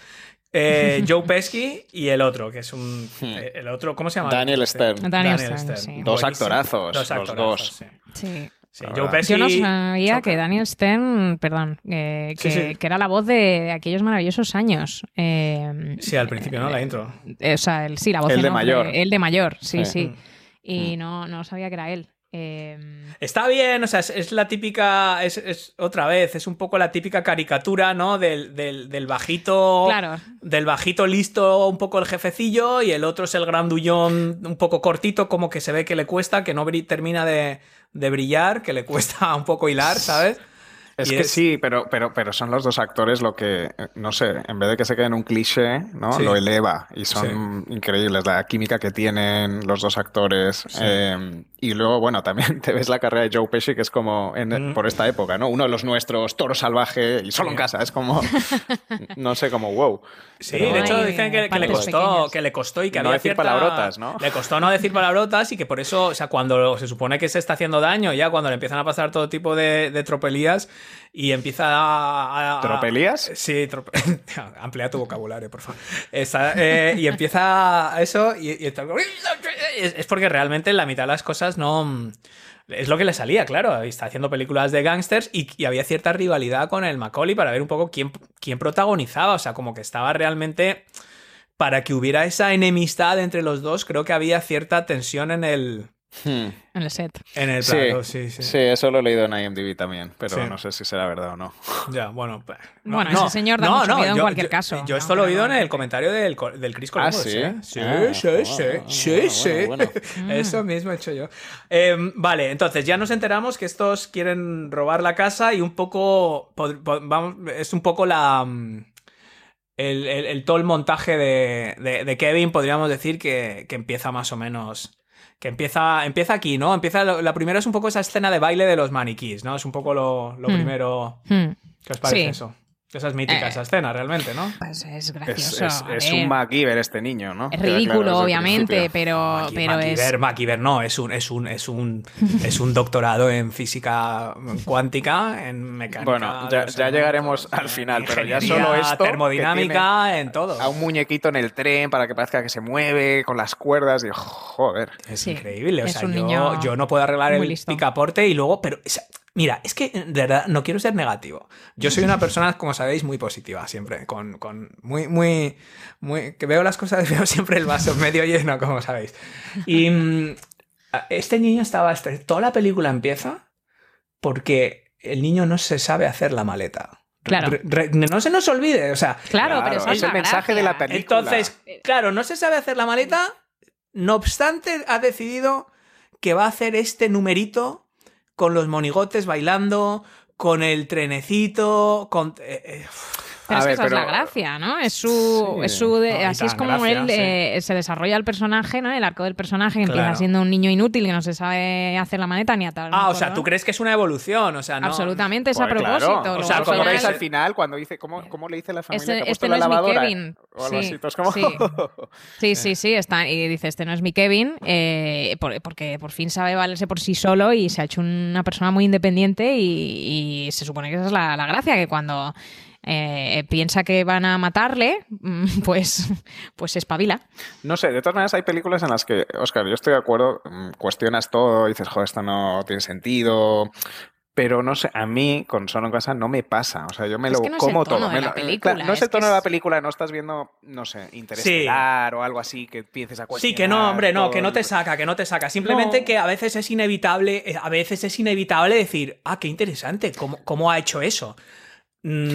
eh, [LAUGHS] Joe Pesci y el otro, que es un... eh, El otro, ¿cómo se llama? Daniel Este, Stern. Daniel Stern, sí. Dos Buenísimo. actorazos, los actorazos, dos. sí. Sí. Sí, La Joe verdad. Pesci Yo no sabía choca. que Daniel Stern, perdón, eh, que, Sí, sí. que era la voz de, de aquellos maravillosos años. Eh, Sí, al principio, ¿no? La intro. eh, o sea, el, sí, la voz El de mayor. el de mayor, sí, Sí. sí. Mm. Y no, no sabía que era él. Eh, Está bien, o sea, es, es la típica, es, es otra vez, es un poco la típica caricatura, ¿no? Del, del, del bajito, claro, del bajito listo, un poco el jefecillo, y el otro es el grandullón un poco cortito, como que se ve que le cuesta, que no termina de, de brillar, que le cuesta [LAUGHS] un poco hilar, ¿sabes? Es Y que sí, pero, pero, pero son los dos actores lo que, no sé, en vez de que se quede en un cliché, ¿no? Sí. Lo eleva y son increíbles la química que tienen los dos actores. Eh, y luego, bueno, también [LAUGHS] te ves la carrera de Joe Pesci, que es como en- Mm. por esta época, ¿no? Uno de los nuestros, toro salvaje y solo en casa. Es como, [LAUGHS] no sé, como wow. Sí, Pero- de hecho dicen que, que le costó, pequeñas. que le costó y que No había decir cierta- palabrotas, ¿no? Le costó no decir palabrotas y que por eso, o sea, cuando se supone que se está haciendo daño, ya cuando le empiezan a pasar todo tipo de, de tropelías y empieza a... a- a- ¿Tropelías? Sí, trope- [LAUGHS] amplía tu vocabulario, por favor. Está, eh, y empieza eso y, y es porque realmente la mitad de las cosas no... Es lo que le salía, claro. Está haciendo películas de gángsters y, y había cierta rivalidad con el Macaulay para ver un poco quién, quién protagonizaba. O sea, como que estaba realmente. Para que hubiera esa enemistad entre los dos, creo que había cierta tensión en el, Hmm. en el set. en el Sí, plato. Sí, sí. sí, eso lo he leído en IMDb también, pero Sí. no sé si será verdad o no. [LAUGHS] Ya, bueno. pues, no, Bueno, no, ese señor da mucho miedo en cualquier yo- caso, Yo esto lo he oído no- en el comentario del, del Chris Ah, Columbus. ¿sí? ¿eh? Sí, Ah, sí, sí, bueno, sí, bueno, sí. bueno. [LAUGHS] Eso mismo he hecho yo. Eh, vale, entonces ya nos enteramos que estos quieren robar la casa y un poco. pod- pod- vamos, es un poco la. mm, El, el- el- todo el montaje de, de- de Kevin, podríamos decir que, que empieza más o menos. Que empieza, empieza aquí, ¿no? Empieza. lo- la primera es un poco esa escena de baile de los maniquís, ¿no? Es un poco lo, lo Hmm. primero. Hmm. ¿Qué os parece Sí. eso? Esa es mítica, Eh. esa escena, realmente, ¿no? Pues es gracioso. es- ver. un MacGyver este niño, ¿no? Es claro ridículo, obviamente, pero, Maqui- pero es. MacGyver, no, es un, es un, es un, [LAUGHS] es un doctorado en física cuántica, en mecánica. Bueno, ya, llegaremos al final, pero ya solo esto. Termodinámica, en todo. A un muñequito en el tren para que parezca que se mueve con las cuerdas y joder. Es Sí, increíble. O es sea, un yo, niño yo no puedo arreglar el listo. picaporte y luego, pero. Mira, es que de verdad no quiero ser negativo. Yo soy una [LAUGHS] persona, como sabéis, muy positiva siempre. Con, con muy, muy, muy. que veo las cosas, [LAUGHS] veo siempre el vaso medio lleno, como sabéis. Y [LAUGHS] mm, este niño estaba. este- toda la película empieza porque el niño no se sabe hacer la maleta. Claro. Re- re- no se nos olvide, o sea, Claro, pero esa es es el mensaje de la película. entonces, claro, no se sabe hacer la maleta. No obstante, ha decidido que va a hacer este numerito con los monigotes bailando, con el trenecito, con. eh, eh, Pero A es que esa es la gracia, ¿no? Es su, Sí. es su de- No, y así es como gracia, él sí. eh, se desarrolla el personaje, ¿no? El arco del personaje que empieza siendo un niño inútil que no se sabe hacer la maleta ni atar. Ah, o sea. ¿tú crees que es una evolución? O sea, no. Absolutamente, es a claro. propósito. O sea, como final- veis al final, cuando dice, ¿cómo, cómo le dice la familia Este- que ha este la no es mi? Kevin. O algo Sí, así, todos como... sí. Sí, sí, sí, está, y dice, este no es mi Kevin, eh, por- porque por fin sabe valerse por sí solo y se ha hecho una persona muy independiente y, y se supone que esa es la, la gracia, que cuando eh, piensa que van a matarle, mm, [LAUGHS] pues, pues se espabila. No sé, de todas maneras hay películas en las que, Oscar, yo estoy de acuerdo, mm, cuestionas todo, dices, joder, esto no tiene sentido, Pero no sé, a mí con Solo en casa no me pasa. O sea, yo me Es lo que no es como el tono todo. de me la lo- película, claro, no es el tono de la película, no estás viendo, no sé, Interestelar o algo así que pienses a Sí, que no, hombre, no, que no te saca que no te saca. Simplemente No. que a veces es inevitable, eh, a veces es inevitable decir, ah, qué interesante, ¿cómo, cómo ha hecho eso?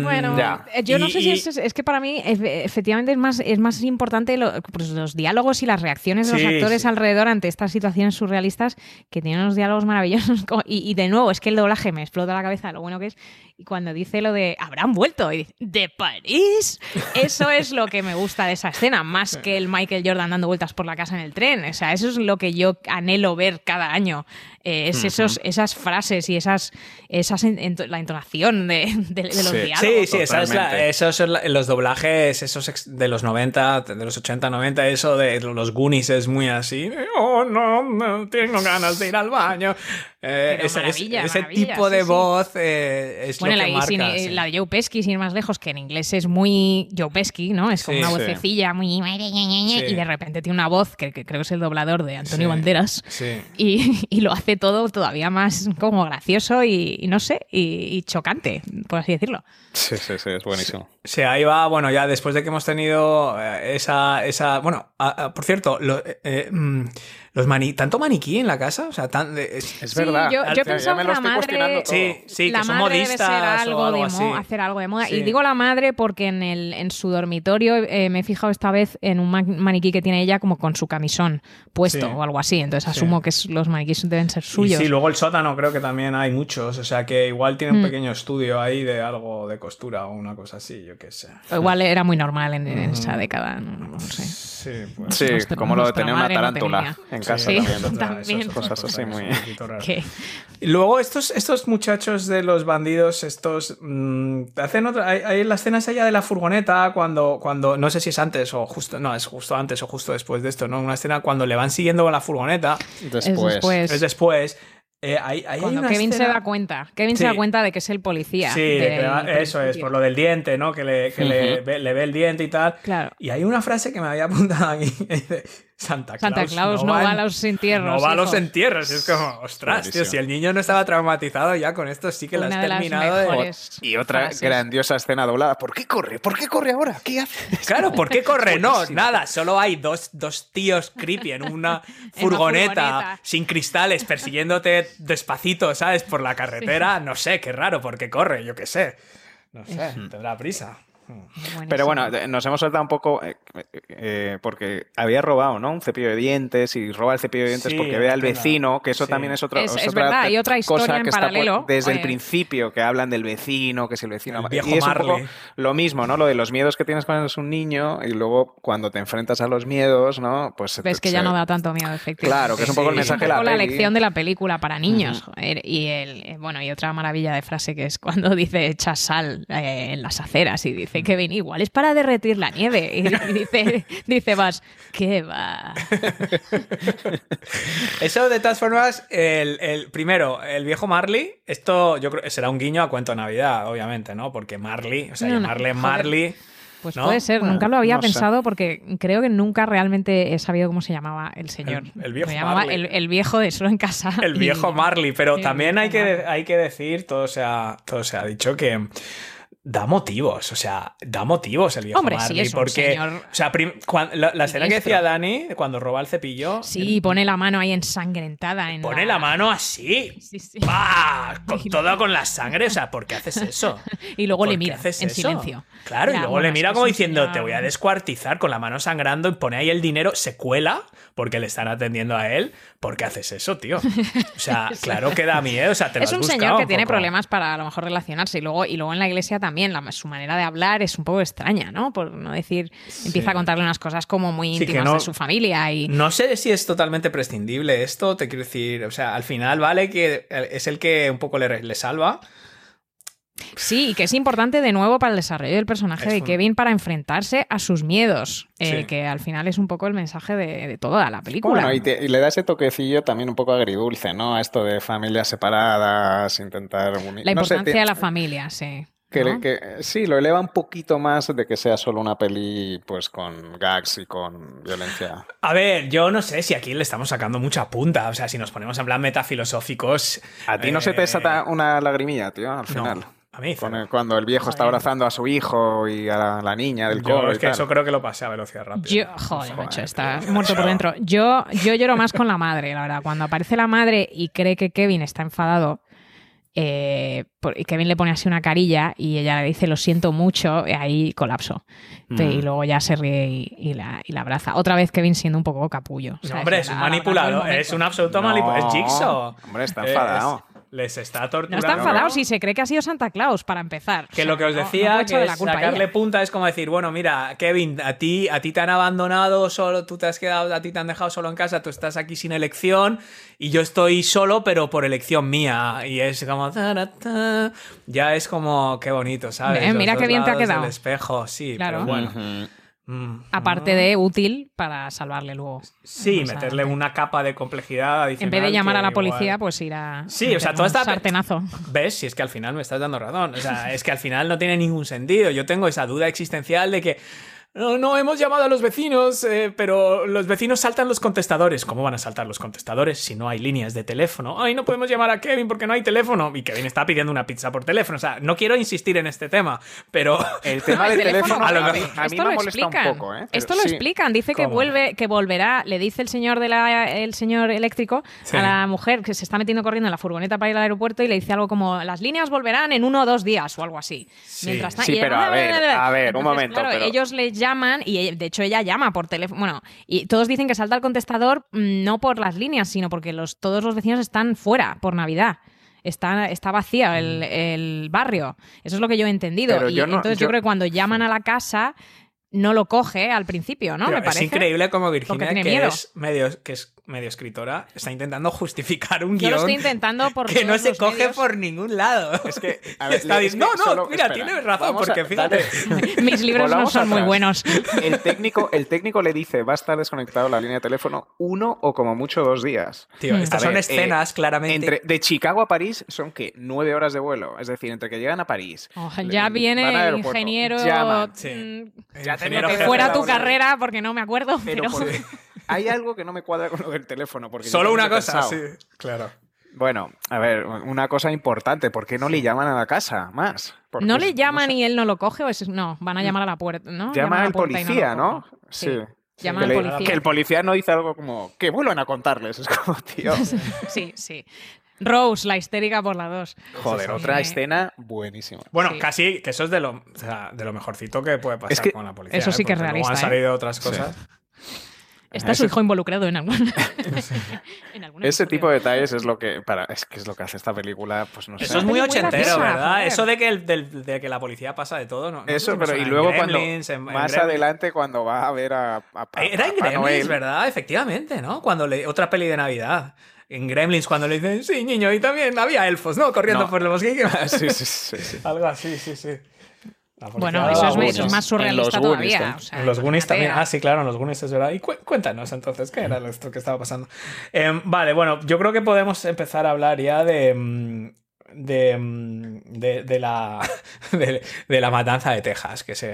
Bueno, Ya. eh, yo no Y- sé si y- es, es que para mí efe- efectivamente es más, es más importante lo- pues, los diálogos y las reacciones de los Sí, actores sí. alrededor ante estas situaciones surrealistas que tienen unos diálogos maravillosos. [LAUGHS] Y, y de nuevo, es que el doblaje me explota la cabeza lo bueno que es. Y cuando dice lo de habrán vuelto y dice, ¿de París? Eso es lo que me gusta de esa escena, más que el Michael Jordan dando vueltas por la casa en el tren. O sea, eso es lo que yo anhelo ver cada año. Eh, es esos, esas frases y esas, esas ento- la entonación de, de- de los Sí. diálogos. Sí, sí, esa es la- esos son la- los doblajes, esos de los 90, de los 80, 90, eso de los Goonies es muy así. Oh, no, no tengo ganas de ir al baño. Eh, Pero ese maravilla, ese maravilla, tipo de sí, sí. voz eh, es Bueno, lo la, que marca. sin- sí. la de Joe Pesci, sin ir más lejos, que en inglés es muy Joe Pesci, ¿no? Es como Sí, una sí. vocecilla muy... Sí. Y de repente tiene una voz, que, que creo que es el doblador de Antonio Sí, Banderas, sí. y, y lo hace todo todavía más como gracioso y, y no sé, y, y chocante, por así decirlo. Sí, sí, sí, es buenísimo. Sí, ahí va, bueno, ya después de que hemos tenido eh, esa, esa, bueno, por cierto, lo- eh, eh, mm, los mani, tanto maniquí en la casa, o sea, tan, de- es- Es Sí, verdad. yo- me que la madre- sí, sí, la que son madre debe modistas ser o algo, de así. hacer algo de moda. Sí. Y digo la madre porque en, el, en su dormitorio eh, me he fijado esta vez en un ma- maniquí que tiene ella como con su camisón puesto Sí. o algo así. Entonces Sí. asumo que los maniquís deben ser Y suyos. sí, luego el sótano creo que también hay muchos, o sea que igual tiene un Mm. pequeño estudio ahí de algo de costura o una cosa así, yo qué sé. O igual era muy normal en, en esa década, no, no sé. Sí, pues. Sí, Nuestra- como lo de tener una no tarántula. En casa Sí. también. [LAUGHS] Otra- también. Cosas así muy- Y luego estos, estos muchachos de los bandidos, estos mm, hacen otra. Hay, hay la escena esa ya de la furgoneta cuando, cuando. No sé si es antes o justo. No, es justo antes o justo después de esto, ¿no? Una escena cuando le van siguiendo con la furgoneta. Después. es después. Es después. Eh, hay, ahí hay Cuando una Kevin se da cuenta. Kevin Sí. se da cuenta de que es el policía. Sí, del eso es, por lo del diente, ¿no? Que le, que le, Ujú. ve, le ve el diente y tal. Claro. Y hay una frase que me había apuntado aquí. [LAUGHS] Santa Claus, Santa Claus no, va a los entierros. No va a los entierros. Es como, ostras, tío, si el niño no estaba traumatizado ya con esto sí que lo has de terminado de... Y otra frases. grandiosa escena doblada. ¿Por qué corre? ¿Por qué corre ahora? ¿Qué hace? [LAUGHS] Claro, ¿por qué corre? No, nada, solo hay dos, dos tíos creepy [LAUGHS] en una furgoneta furgoneta. sin cristales persiguiéndote despacito, ¿sabes? Por la carretera. No sé, qué raro, ¿por qué corre? Yo qué sé. No sé, tendrá prisa. Buenísimo. Pero bueno, de- nos hemos soltado un poco eh, eh, porque había robado, ¿no? Un cepillo de dientes y roba el cepillo de dientes Sí, porque ve al vecino, que eso Sí. también es otra, Es- es otra verdad, hay otra historia cosa en que está por- paralelo. desde el Eh, principio, que hablan del vecino, que si el vecino... El viejo y es un poco lo mismo, ¿no? Lo de los miedos que tienes cuando eres un niño y luego cuando te enfrentas a los miedos, ¿no? Pues Ves que se- ya no da tanto miedo, efectivamente. Claro, que es un poco el Sí. mensaje un de la poco la lección de la película para niños. joder. Y el, eh, bueno, y otra maravilla de frase que es cuando dice echa sal eh, en las aceras y dice Kevin, igual es para derretir la nieve. Y, dice, [LAUGHS] dice Vas, ¿qué va? [LAUGHS] Eso de todas formas, el, el- primero, el viejo Marley, esto yo creo será un guiño a cuento de Navidad, obviamente, ¿no? Porque Marley, o sea, No, llamarle. Marley. Pues ¿No? puede ser, Bueno, nunca lo había no sé. pensado porque creo que nunca realmente he sabido cómo se llamaba el señor. El- el viejo Lo llamaba Marley. el, el viejo de solo en casa. [LAUGHS] El y- viejo Marley, pero también hay que, hay que decir, todo se, ha, todo se ha dicho que da motivos, o sea, da motivos el viejo Hombre, sí, Marley. es un porque, señor o sea, la, la escena que decía Dani, cuando roba el cepillo, Sí, pone la mano ahí ensangrentada. En pone la mano así. Sí, sí. ¡Pah! Con [LAUGHS] todo con la sangre, o sea, ¿por qué haces eso? [LAUGHS] Y luego ¿Por le mira haces en eso? silencio. Claro, y luego le mira como diciendo, te voy a descuartizar con la mano sangrando y pone ahí el dinero, se cuela porque le están atendiendo a él. ¿Por qué haces eso, tío? [LAUGHS] O sea, claro que da miedo, o sea, te lo es has un señor que tiene problemas para a lo mejor relacionarse y luego y luego en la iglesia también la- su manera de hablar es un poco extraña no por no decir empieza a contarle unas cosas como muy Sí, íntimas no- de su familia y No sé si es totalmente prescindible esto, te quiero decir, o sea, al final vale que es el que un poco le, le salva. Sí y que es importante de nuevo para el desarrollo del personaje Es de Kevin para enfrentarse a sus miedos eh, Sí. que al final es un poco el mensaje de, de toda la película Bueno, y, te- y le da ese toquecillo también un poco agridulce, ¿no? A esto de familias separadas, intentar unir. la no sé, importancia te- de la familia sí Que, ¿no? que- sí, lo eleva un poquito más de que sea solo una peli pues con gags y con violencia. A ver, yo no sé si aquí le estamos sacando mucha punta. O sea, si nos ponemos en plan metafilosóficos. ¿A ti no se te eh, desata una lagrimilla, tío, al final? mí Con cero. el- cuando el viejo está abrazando a su hijo y a la, la niña del coro. es que tal. eso creo que lo pasé a velocidad rápida. Yo, joder, Joder, macho, tío. está muerto por dentro. [LAUGHS] Yo, yo lloro más con la madre, la verdad. Cuando aparece la madre y cree que Kevin está enfadado, eh, por- y Kevin le pone así una carilla y ella le dice lo siento mucho, y ahí colapso. Pe- Y luego ya se ríe y, y la, y la abraza. Otra vez Kevin siendo un poco capullo. Hombre, es un el es un absoluto No, manipulador. Es Jigsaw. hombre, está Es- enfadado. Les está No torturando. está enfadado si se cree que ha sido Santa Claus, para empezar. Que O sea, lo que os no- no decía, la culpa sacarle ella. punta es como decir, bueno, mira, Kevin, a ti, a ti te han abandonado solo, tú te has quedado, a ti te han dejado solo en casa, tú estás aquí sin elección y yo estoy solo, pero por elección mía. Y es como, tarata, ya es como, qué bonito, ¿sabes? Eh, mira qué bien te ha quedado. del espejo, sí, Claro. pero bueno. Aparte de útil para salvarle luego. Sí, meterle una capa de complejidad. En vez de llamar a la igual- policía, pues ir a. Sí, o sea, toda esta- sartenazo. ¿Ves? Si es que al final me estás dando razón. O sea, es que al final no tiene ningún sentido. Yo tengo esa duda existencial de que. No, no, hemos llamado a los vecinos, eh, pero los vecinos saltan los contestadores. ¿Cómo van a saltar los contestadores si no hay líneas de teléfono? Ay, no podemos llamar a Kevin porque no hay teléfono. Y Kevin está pidiendo una pizza por teléfono. O sea, no quiero insistir en este tema, pero. El tema [LAUGHS] del el teléfono, a lo mejor- mí, a mí Esto me lo molesta explican. un poco. ¿eh? Esto lo sí. explican. Dice que ¿Cómo? vuelve, que volverá. Le dice el señor de la, el señor eléctrico Sí. a la mujer que se está metiendo corriendo en la furgoneta para ir al aeropuerto y le dice algo como las líneas volverán en uno o dos días o algo así. Sí. Mientras Sí, y pero a ver, [LAUGHS] a ver, un momento, claro, pero- ellos le llaman y ella- de hecho ella llama por teléfono. Bueno, y todos dicen que salta el contestador mm, no por las líneas, sino porque los, todos los vecinos están fuera por Navidad. Está, está vacía el, el barrio. Eso es lo que yo he entendido. Pero y yo no- entonces yo... yo- creo que cuando llaman a la casa no lo coge al principio, ¿no? Pero Me parece. Es increíble como Virginia, tiene que miedo. es, medio, que es medio escritora, está intentando justificar un Yo lo guion estoy intentando por que no se coge medios. por ningún lado. Es que, a [LAUGHS] ver, está es diciendo, no, no, solo- mira, espera, tienes razón, a- porque fíjate. dale. [LAUGHS] Mis libros no son muy buenos. El técnico, el técnico le dice, va a estar desconectado la línea de teléfono uno o como mucho dos días. Tío, Mm. estas A son ver, escenas eh, claramente. Entre, de Chicago a París son que nueve horas de vuelo. Es decir, entre que llegan a París. Oh, ya viene el ingeniero. llaman. Sí. mm, Ya ingeniero que fuera tu carrera porque no me acuerdo. Pero Pero, porque [LAUGHS] hay algo que no me cuadra con lo del teléfono. Porque Solo una cosa, sí, claro. Bueno, a ver, una cosa importante. ¿Por qué no le llaman a la casa más? Porque no le llaman sé, y él no lo coge o es no, van a llamar a la puerta, ¿no? Llama Llaman al policía, ¿no? Sí. Llama que, al le- policía. que el policía no dice algo como que vuelvan a contarles. Es como, tío. [LAUGHS] Sí, sí. Rose, la histérica por la dos. Joder, Sí. otra escena buenísima. Bueno, Sí. casi que eso es de lo, o sea, de lo mejorcito que puede pasar Es que con la policía. eso ¿eh? sí que es realista, Han salido otras cosas. [LAUGHS] Está su hijo involucrado en algún. [LAUGHS] en alguna Ese historia. tipo de detalles es lo que para es que es lo que hace esta película, pues no sé. Eso es muy ochentero, ¿verdad? Eso de que, el- del- de que la policía pasa de todo, ¿no? Eso, pero y luego cuando Gremlins, en- en más adelante cuando va a ver a, a, a- Era en Papá Gremlins, Noel. ¿verdad? Efectivamente, ¿no? Cuando le, otra peli de Navidad. En Gremlins, cuando le dicen, sí, niño, y también había elfos, ¿no? Corriendo No. por el bosque. [LAUGHS] sí, sí, sí, sí. [LAUGHS] Algo así, sí, sí. Bueno, eso es, mucho. eso es más En los surrealista Goonies todavía. o sea, en los Goonies también. Ah, sí, claro, en los Goonies es verdad. Y cu- cuéntanos entonces, ¿qué era esto que estaba pasando? Em, vale, bueno, yo creo que podemos empezar a hablar ya de. De, mm, de, de la [LAUGHS] de, la matanza de Texas que se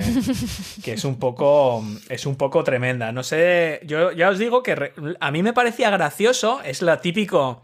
que es un poco es un poco tremenda. No sé yo ya os digo que a mí me parecía gracioso es lo típico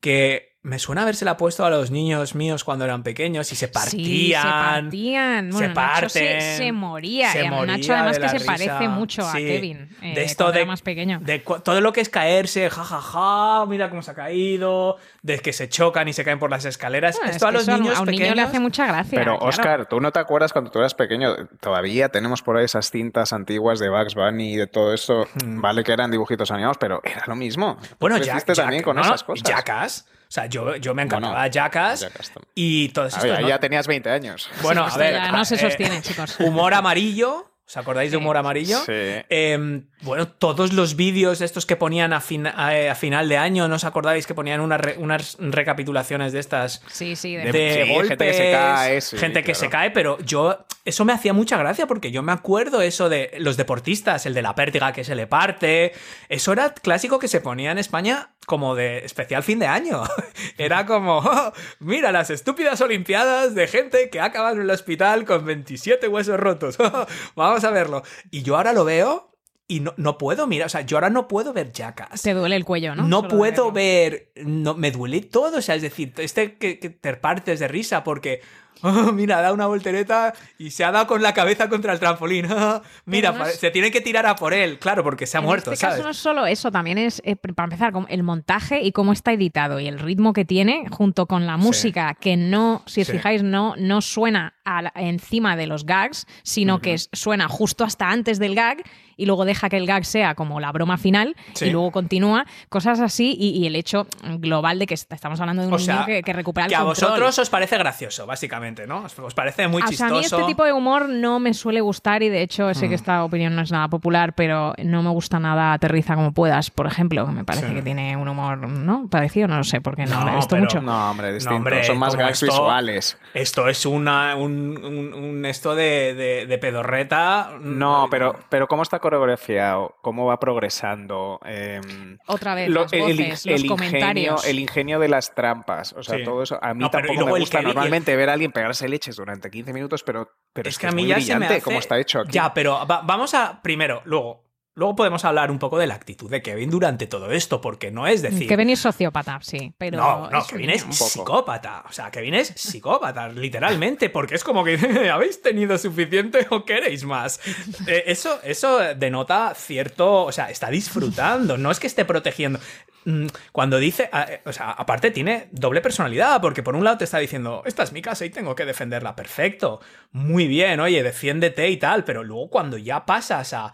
que me suena habérsela puesto a los niños míos cuando eran pequeños y se partían Sí, se partían. Bueno, se Nacho se, parten, se moría. se y a moría Nacho además de que se risa. parece mucho a. Kevin. eh, de esto cuando de, era más pequeño. de todo lo que es caerse, jajaja, mira cómo se ha caído, de que se chocan y se caen por las escaleras. Bueno, es Esto a los niños a un niño pequeños. le hace mucha gracia. Pero claro. Oscar, ¿tú no te acuerdas cuando tú eras pequeño? Todavía tenemos por ahí esas cintas antiguas de Bugs Bunny y de todo esto. Vale que eran dibujitos animados, pero era lo mismo. Bueno, creciste también con no, esas cosas. Jackass. O sea, yo, yo me encantaba Bueno, Jackass, Jackass también. y ver, ¿no? ya tenías 20 años. Bueno, a ver. ya no se eh, sostiene, chicos. Humor amarillo. ¿Os acordáis de humor amarillo? Sí. Em, Bueno, todos los vídeos estos que ponían a, fin- a, a final de año, ¿no os acordáis que ponían unas, re- unas recapitulaciones de estas? Sí, sí, De, de, sí, golpes, gente que se cae, sí, gente que claro. se cae, pero yo eso me hacía mucha gracia porque yo me acuerdo eso de los deportistas, el de la pértiga que se le parte, eso era clásico que se ponía en España como de especial fin de año. [LAUGHS] Era como, [LAUGHS] "Oh, mira las estúpidas olimpiadas de gente que ha acabado en el hospital con 27 huesos rotos. [LAUGHS] Vamos a verlo. Y yo ahora lo veo y no, no puedo mirar, o sea, yo ahora no puedo ver Jackass. te duele el cuello, ¿no? No Solo puedo ver, no, me duele todo, o sea, es decir, este que, que te partes de risa porque, oh, [LAUGHS] mira, da una voltereta y se ha dado con la cabeza contra el trampolín, [LAUGHS] mira, se tiene que tirar a por él, claro, porque se ha En muerto, este ¿sabes? caso no es solo eso, también es, eh, para empezar, el montaje y cómo está editado y el ritmo que tiene, junto con la música, que no, si os Sí. fijáis, no, no suena la- encima de los gags, sino que suena justo hasta antes del gag y luego deja que el gag sea como la broma final Sí. y luego continúa, cosas así y, y el hecho global de que est- estamos hablando de un O sea, niño que, que recupera el que a control. vosotros os parece gracioso, básicamente, ¿no? Os, os parece muy O sea, chistoso. a mí este tipo de humor no me suele gustar y de hecho Mm. sé que esta opinión no es nada popular, pero no me gusta nada Aterriza como puedas, por ejemplo, que me parece Sí. que tiene un humor, ¿no? Parecido, no lo sé, porque no, No, lo he visto pero- mucho. No, hombre, distinto. hombre, Son más gags esto- visuales. Esto es una, un, un- un esto de, de- de pedorreta. No, pero, pero ¿cómo está coreografiado? ¿Cómo va progresando? Em, Otra vez, lo- las el, voces, el los ingenio, comentarios. el ingenio de las trampas. O sea, Sí. todo eso. A mí No, tampoco me gusta el- normalmente ver a alguien pegarse leches durante 15 minutos, pero, pero es, que, a es mí muy ya se me brillante hace... cómo está hecho aquí. Ya, pero va- vamos a... Primero, luego... Luego podemos hablar un poco de la actitud de Kevin durante todo esto, porque no es decir... Kevin es sociópata, sí, pero... no, no, Kevin es psicópata. O sea, Kevin es psicópata, [LAUGHS] literalmente, porque es como que [LAUGHS] habéis tenido suficiente o queréis más. Eh, eso, eso denota cierto. O sea, está disfrutando, no es que esté protegiendo. Mm, Cuando dice, eh, o sea, aparte tiene doble personalidad, porque por un lado te está diciendo, esta es mi casa y tengo que defenderla, perfecto, muy bien, oye, defiéndete y tal, pero luego cuando ya pasas a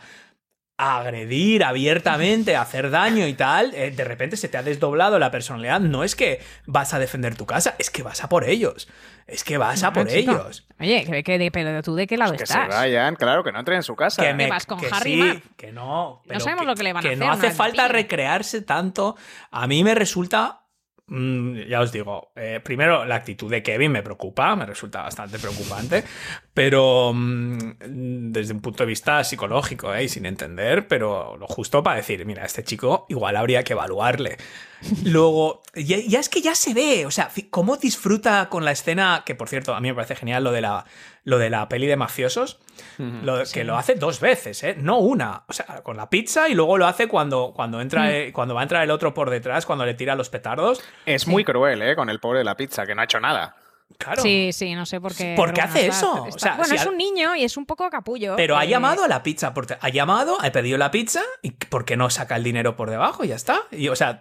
a agredir abiertamente, a hacer daño y tal, eh, de repente se te ha desdoblado la personalidad. No es que vas a defender tu casa, es que vas a por ellos. Es que vas a por Chico. ellos. Oye, que, que de- pero tú de qué lado que estás? se vayan, claro, que no entren en su casa. Que me, vas con que Harry sí, que no. pero sabemos lo que le van a que hacer, no hace falta recrearse tanto. A mí me resulta. Mm, ya os digo, eh, primero la actitud de Kevin me preocupa, me resulta bastante preocupante, pero mm, desde un punto de vista psicológico, eh, y sin entender, pero lo justo para decir, mira, este chico igual habría que evaluarle. [LAUGHS] Luego, ya, ya es que ya se ve, o sea, cómo disfruta con la escena, que por cierto, a mí me parece genial lo de la, lo de la peli de mafiosos, lo- que lo hace dos veces, ¿eh? No una. O sea, con la pizza y luego lo hace cuando, cuando, entra, eh, cuando va a entrar el otro por detrás, cuando le tira los petardos. Es muy cruel, ¿eh? Con el pobre de la pizza, que no ha hecho nada. Claro. Sí, sí, no sé por qué. ¿Por qué hace está- eso? está- O sea, bueno, si es un niño y es un poco capullo. Pero ha eh, llamado a la pizza, porque ha llamado, ha pedido la pizza y ¿por qué no saca el dinero por debajo? Y ya está. Y, o sea,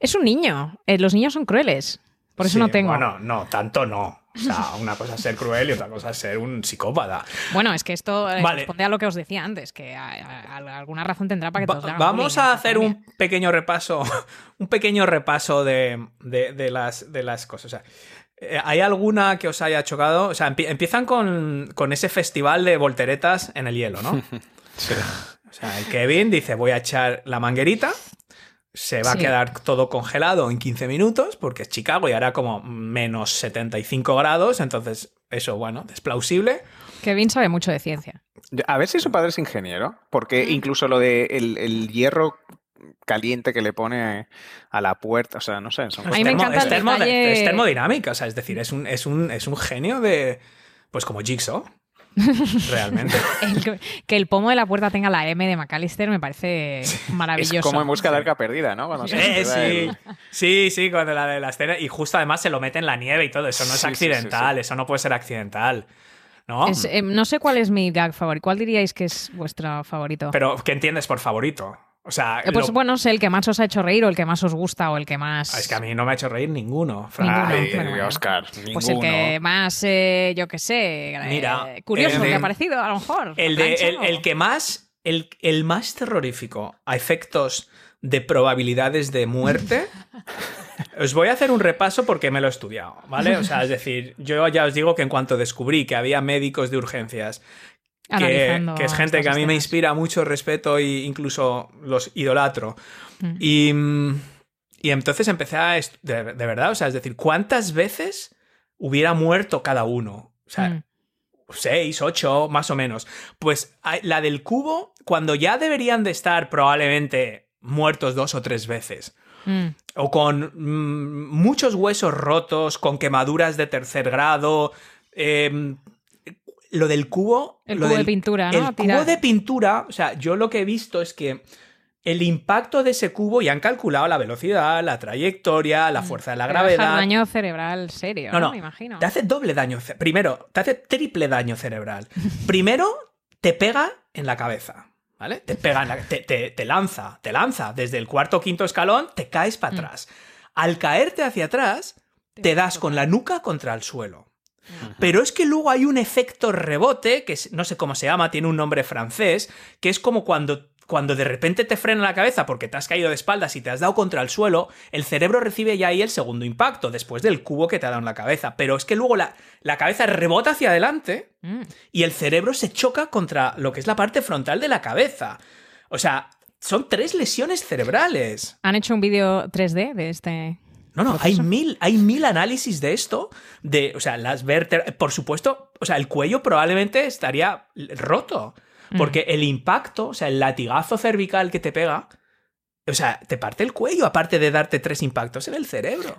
Es un niño. eh, los niños son crueles. Por eso sí, no tengo. Bueno, no, tanto no. O sea, una cosa es ser cruel y otra cosa es ser un psicópata. Bueno, es que esto eh, Vale. responde a lo que os decía antes, que a- a- a- alguna razón tendrá para que Va- todos vamos a hacer un pequeño repaso, [LAUGHS] un pequeño repaso de, de- de las, de las cosas. O sea, eh, ¿Hay alguna que os haya chocado? O sea, empie- empiezan con, con ese festival de volteretas en el hielo, ¿no? [LAUGHS] O sea, el Kevin dice, voy a echar la manguerita, se va a quedar todo congelado en 15 minutos, porque es Chicago y hará como menos 75 grados, entonces eso, bueno, es plausible. Kevin sabe mucho de ciencia. A ver si su padre es ingeniero, porque incluso lo de el, el hierro caliente que le pone a la puerta, o sea, no sé, son A mí me termo- encanta es, el termo- detalle- es termodinámica, o sea, es decir, es un, es un, es un genio de. Pues como Jigsaw. Realmente. [LAUGHS] El que, el pomo de la puerta tenga la M de McAllister me parece [LAUGHS] maravilloso. Es como en busca de arca perdida, ¿no? Cuando se Eh, sí. el- sí, sí, cuando la de la escena. Y justo además se lo mete en la nieve y todo. Eso no es Sí, sí, sí, accidental, sí. eso no puede ser accidental. ¿No? Es, eh, no sé cuál es mi gag favorito. ¿Cuál diríais que es vuestro favorito? Pero, ¿qué entiendes por favorito? O sea, Eh, pues lo- bueno, sé el que más os ha hecho reír o el que más os gusta o el que más... Ah, es que a mí no me ha hecho reír ninguno. Ninguno, francamente. bueno, bueno. Oscar, Pues el ninguno. que más, eh, yo qué sé, eh, Mira, curioso el que ha parecido, a lo mejor. El, de, el, el que más. El, el más terrorífico a efectos de probabilidades de muerte. [LAUGHS] Os voy a hacer un repaso porque me lo he estudiado, ¿vale? O sea, es decir, yo ya os digo que en cuanto descubrí que había médicos de urgencias que, es gente que a mí me inspira mucho respeto e incluso los idolatro. Mm. Y, y entonces empecé a... De, de verdad, o sea, es decir, ¿cuántas veces hubiera muerto cada uno? O sea, Mm. seis, ocho, más o menos. Pues la del cubo, cuando ya deberían de estar probablemente muertos dos o tres veces. Mm. O con mm, muchos huesos rotos, con quemaduras de tercer grado. em, lo del cubo. El lo cubo de pintura, ¿no? El cubo de pintura, o sea, yo lo que he visto es que el impacto de ese cubo y han calculado la velocidad, la trayectoria, la fuerza de la gravedad. daño cerebral serio, No, ¿no? Me imagino. Te hace doble daño. Primero, te hace triple daño cerebral. [LAUGHS] Primero, te pega en la cabeza. ¿Vale? Te pega en la- te, te- te lanza, te lanza desde el cuarto o quinto escalón, te caes para Mm. atrás. Al caerte hacia atrás, te das con la nuca contra el suelo. Pero es que luego hay un efecto rebote, que no sé cómo se llama, tiene un nombre francés, que es como cuando, cuando de repente te frena la cabeza porque te has caído de espaldas y te has dado contra el suelo, el cerebro recibe ya ahí el segundo impacto, después del cubo que te ha dado en la cabeza. Pero es que luego la, la cabeza rebota hacia adelante Mm. y el cerebro se choca contra lo que es la parte frontal de la cabeza. O sea, son tres lesiones cerebrales. Han hecho un vídeo 3D de este. No, no, hay mil, hay mil análisis de esto, de, o sea, las vértebras, por supuesto, o sea, el cuello probablemente estaría roto, porque el impacto, o sea, el latigazo cervical que te pega, o sea, te parte el cuello, aparte de darte tres impactos en el cerebro.